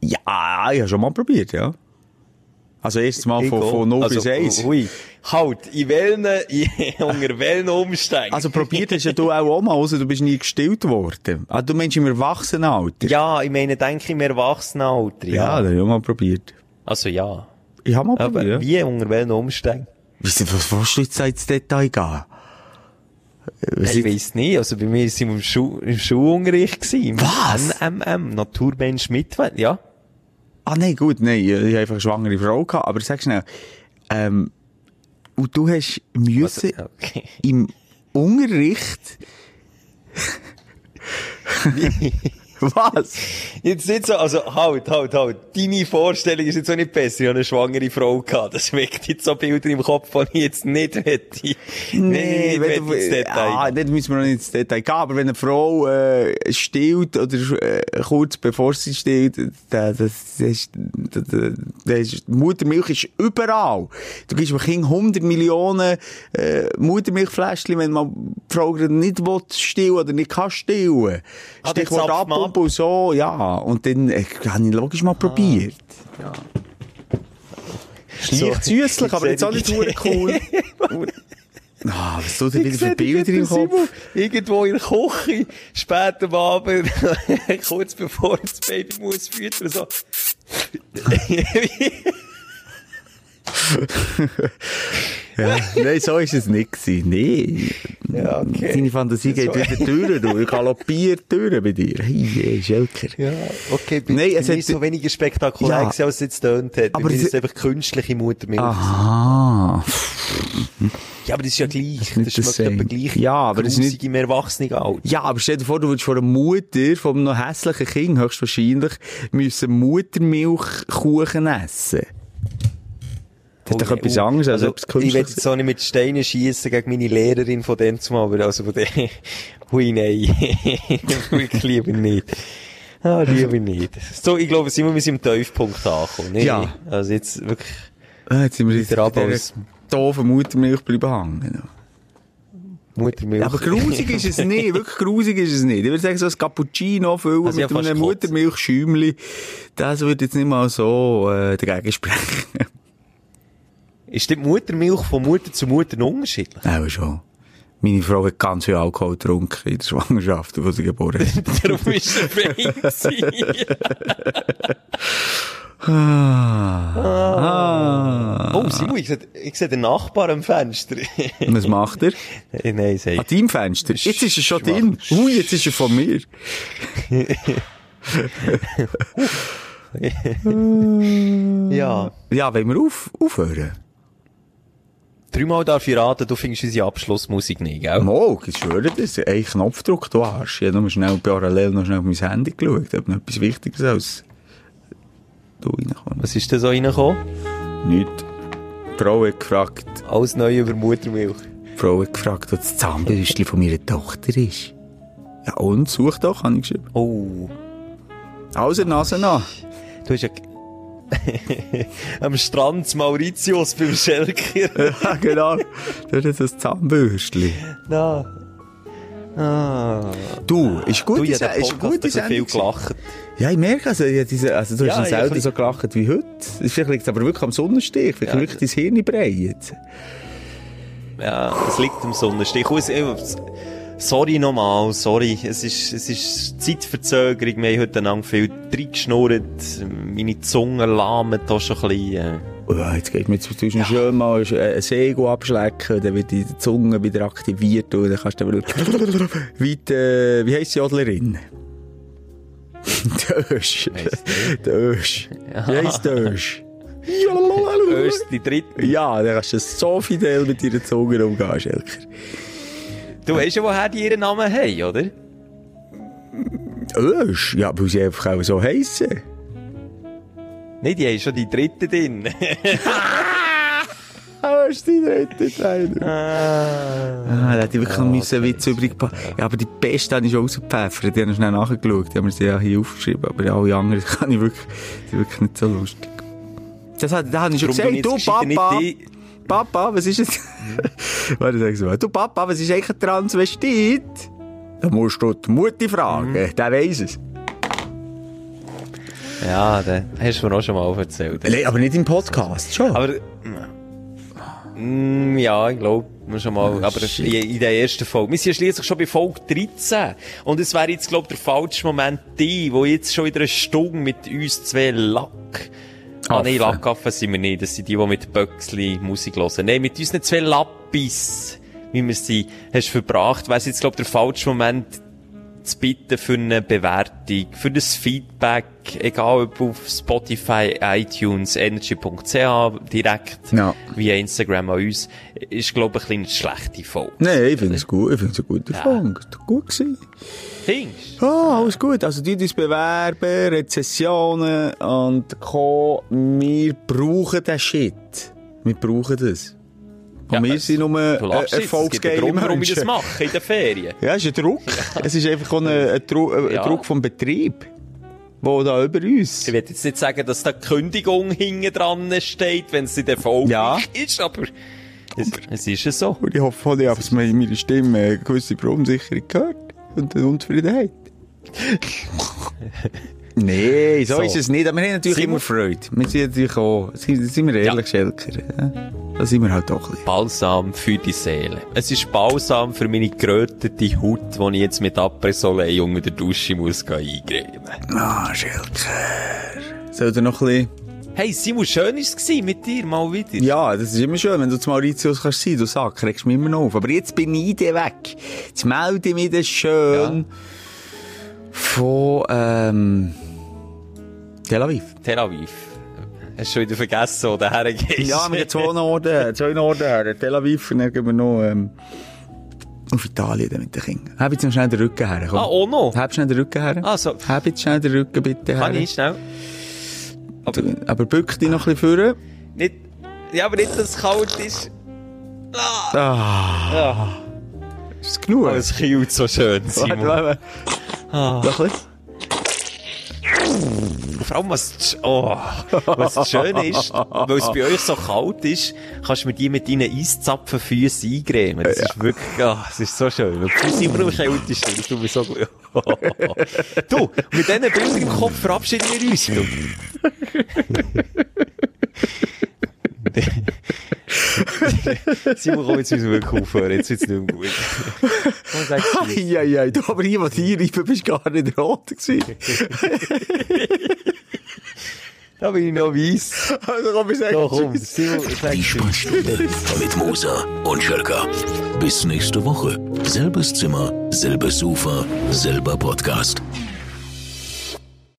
Ja, ich habe schon mal probiert, ja. Also erstes Mal von, von auch. 0 also, bis 1. Hui. Halt, in welchen, in, unter welchen Umständen? Also probiert hast ja du auch, auch mal, also du bist nie gestillt worden. Ah, du meinst im Erwachsenenalter? ja, ich meine, denke ich im Erwachsenenalter, Ja, ja. das habe ich auch mal probiert. Also ja. Ich habe mal Aber probiert, wie, unter welchen Umständen? Wieso, was willst du jetzt ins Detail gehen? Was Ich weiss nicht, also bei mir sind wir im, Schu im Schulunterricht gewesen. Was? NMM, Naturmensch mit, ja. Ah, nein, gut, nein, ich habe einfach eine schwangere Frau gehabt, aber sag schnell, ähm, und du hast müssen okay. im Unterricht, was? Jetzt nicht so, also halt, halt, halt. Deine Vorstellung ist jetzt auch nicht besser. Ich habe eine schwangere Frau gehabt. Das weckt jetzt so Bilder im Kopf, die ich jetzt nicht hätte. Nee, nicht ins Detail. ah, dort müssen wir noch nicht ins Detail gehen, aber wenn eine Frau äh, stillt oder äh, kurz bevor sie stillt, da, das, das ist, da, da, das ist, Muttermilch ist überall. Du gibst dem Kind 100 Millionen äh, Muttermilchfläschchen, wenn man die Frau nicht will stillen oder nicht kann stillen. Ah, Stichwort zapft man ab. Abpumpen und so, ja. Und dann äh, habe ich logisch mal probiert. Ja. Leicht süßlich, aber jetzt auch nicht cool. Ah, was tut denn wieder für Bilder im jetzt, Simon, Kopf? Irgendwo in der Küche, spät am Abend, kurz bevor das Baby muss füttern, so. Ja, nein, so ist es nicht gewesen. Nee. Ja, okay. Deine Fantasie geht So- wieder durch, du. Ich galoppiere durch bei dir. Hey, Schelker. Ja, okay, bei, Nein, es hat- ist so weniger spektakulär Ja. als es jetzt tönt hat. Aber es- ist einfach künstliche Muttermilch. Aha. Ja, aber das ist ja gleich. Das, schmeckt das same. etwa gleich. Ja, aber das ist nicht- im Erwachsenenalter. Ja, aber stell dir vor, du würdest von einer Mutter, einem noch hässlichen Kind, höchstwahrscheinlich, müssen Muttermilchkuchen essen. Das ist doch etwas anderes als also, etwas Ich will jetzt so nicht mit Steinen schießen gegen meine Lehrerin von dem zumal, aber also von dem, hui, nein. Wirklich lieber nicht. Ah, lieber nicht. So, ich glaube, sind wir sind im Tiefpunkt angekommen. Nee, Ja. Also jetzt wirklich, Ah, jetzt sind wir jetzt Der dieser ist- doofen Muttermilch bleiben hängen. Muttermilch. Aber grusig ist es nicht, wirklich grusig ist es nicht. Ich würde sagen, so ein Cappuccino füllen Also mit einem. Muttermilchschäumli, das würde jetzt nicht mal so äh, dagegen sprechen. Ist die Muttermilch von Mutter zu Mutter unterschiedlich? Auch schon. Meine Frau hat ganz viel Alkohol getrunken in der Schwangerschaft, wo sie geboren ist. Darum ist er fein gewesen. ah. Oh, Simon, ich sehe, ich sehe den Nachbar am Fenster. Was macht er? Äh, Nein, sag An deinem Fenster? Jetzt ist er schon drin. Ui, jetzt ist er von mir. Ja. Ja, wollen wir auf, aufhören? Dreimal darf ich raten, du findest unsere Abschlussmusik nicht, gell? Mo, ich schwöre das. Ein Knopfdruck, du Arsch. Ich habe nur schnell parallel noch schnell auf mein Handy geschaut. Ob noch etwas Wichtiges als du reinkommst. Was ist denn so reingekommen? Nicht. Die Frau hat gefragt, Alles neu über Muttermilch. die Frau hat gefragt, was das Zahnbürstchen von meiner Tochter ist. Ja, und? Such doch, habe ich geschrieben. Oh. Also, Nase nach. Du hast ja... Am Strand Mauritius beim Schelker. ja, genau. Das ist das Zahnbürstchen. Na. Ah. Du, ist gut, Du, habe den ist gut, so viel gelacht. Ja, ich merke, also, ich diese, also du Ja, hast ja, selten ein so gelacht wie heute. Vielleicht liegt es aber wirklich am Sonnenstich. Vielleicht Ja. wirklich dein Hirn breitet. Ja, es liegt am Sonnenstich. Sorry nochmal, sorry. Es ist, es ist Zeitverzögerung. Wir haben heute lang viel reingeschnurrt. Meine Zunge lahmt da schon ein bisschen. äh. Oh ja, jetzt geht mir zwischen schön mal ein Segel abschlecken, dann wird die Zunge wieder aktiviert und dann kannst du wieder, wie, die, wie heisst die Adlerin? Dösch. Dösch. Wie heisst Dösch? Erst die dritte. Ja, dann kannst du so fidel mit deiner Zunge umgehen, Schelker. Du weißt ja, woher die ihren Namen haben, oder? Ösch? Ja, weil sie einfach auch so heissen. Nein, die haben schon die dritte drin. Ösch, die dritte Teil. ah. Ah, da hätte ich wirklich noch müssen einen Witz übrig. Ja, aber die beste habe ich schon rausgepfeffert. Die habe ich schnell nachgeschaut. Die haben wir sie ja hier aufgeschrieben. Aber alle anderen kann ich wirklich, die wirklich nicht so lustig. Das hat, da habe ich schon Darum gesagt. Du, Papa. nicht die- Papa, was ist es? Warte, sag's mal. Du, Papa, was ist eigentlich ein Transvestit? Da musst du die Mutti fragen. Mhm. Der weiss es. Ja, den hast du mir auch schon mal erzählt. Nee, aber nicht im Podcast. Schon. Aber, mm, ja, ich glaube, schon mal, aber shit. in, der ersten Folge. Wir sind ja schliesslich schon bei Folge 13. Und es wäre jetzt, glaube ich, der falsche Moment, die, wo jetzt schon wieder eine Stunde mit uns zwei Lack, ah, nein, Affen. Lackaffen sind wir nicht. Das sind die, die mit Böcksli Musik hören. Nein, mit unseren zwei Lappis, wie wir sie hast verbracht, wäre es jetzt, glaube ich, der falsche Moment, zu bitten für eine Bewertung, für das Feedback, egal ob auf Spotify, iTunes, energy.ch, direkt Ja. via Instagram an uns, ist, glaube ich, ein bisschen eine schlechte Folge. Nein, ich finde es gut. Ich finde es ein guter Ja. War gut. Gewesen. Findest Ah, alles gut. Also, die uns bewerben, Rezessionen und Co. Wir brauchen den Shit. Wir brauchen das. Und Ja, wir es- sind nur äh, es erfolgsgeile Grund, warum ich das Menschen. mache in den Ferien. Ja, es ist ein Druck. es ist einfach ein, ein, Dru ein Ja. Druck vom Betrieb. Wo da über uns. Ich will jetzt nicht sagen, dass da Kündigung hinten dran steht, wenn es in der Folge Ja. ist, aber es, es ist ja so. Und ich hoffe, ich habe in meiner Stimme eine gewisse Verunsicherung gehört. Und eine Unzufriedenheit. Nein, so, So. ist es nicht. Aber wir haben natürlich Simon- immer Freude. Wir sind natürlich auch, sind, sind wir ehrlich, Schelker. Ja? Da sind wir halt auch ein bisschen. Balsam für die Seele. Es ist Balsam für meine gerötete Haut, die ich jetzt mit Après-Soleil unter der Dusche muss eingreifen. Ah, Schelker. Soll er noch ein bisschen... Hey, Simon, schön war es mit dir, mal wieder. Ja, das ist immer schön, wenn du zu Mauritius kannst sein, du sagst, kriegst mich immer noch auf. Aber jetzt bin ich dann weg. Jetzt melde ich mich dann schön von, ähm, Tel Aviv. Tel Aviv. Hast du schon wieder vergessen, wo du hergehst? Ja, mit den zwei Norden, zwei Norden her, Tel Aviv, und dann gehen wir noch, ähm, auf Italien mit den Kindern. Hab jetzt noch schnell den Rücken her, komm. Ah, auch noch? Hab schnell den Rücken her. Ah, so. Hab jetzt schnell den Rücken bitte her. Kann ich schnell? Aber, aber bück dich noch ein bisschen vor. Nicht, ja, aber nicht, dass es kalt ist. Ah, Ja. ist es genug? Aber es kühlt so schön, Simon. warte, warte. Ah. Noch ein bisschen. Vor allem, was, oh, was das Schöne ist, weil es bei euch so kalt ist, kannst du mir die mit deinen Eiszapfenfüßen eingremen. Das ist wirklich, ah, es ist so schön. Weil die Füße immer noch kalt ist, das tut mir so gut. du, mit diesen Bildern im Kopf verabschieden wir uns. Du. Simon, komm, jetzt müssen wir wirklich aufhören. Jetzt wird's nicht mehr gut. Eieiei, du aber hier, was hier reifen, bist gar nicht rot gewesen. Da bin ich noch weiss. Also komm, ich sag Ja, komm, tschüss. Simon, sag Die. Sprechstunde mit Musa und Schelka. Bis nächste Woche. Selbes Zimmer, selbes Sofa, selber Podcast.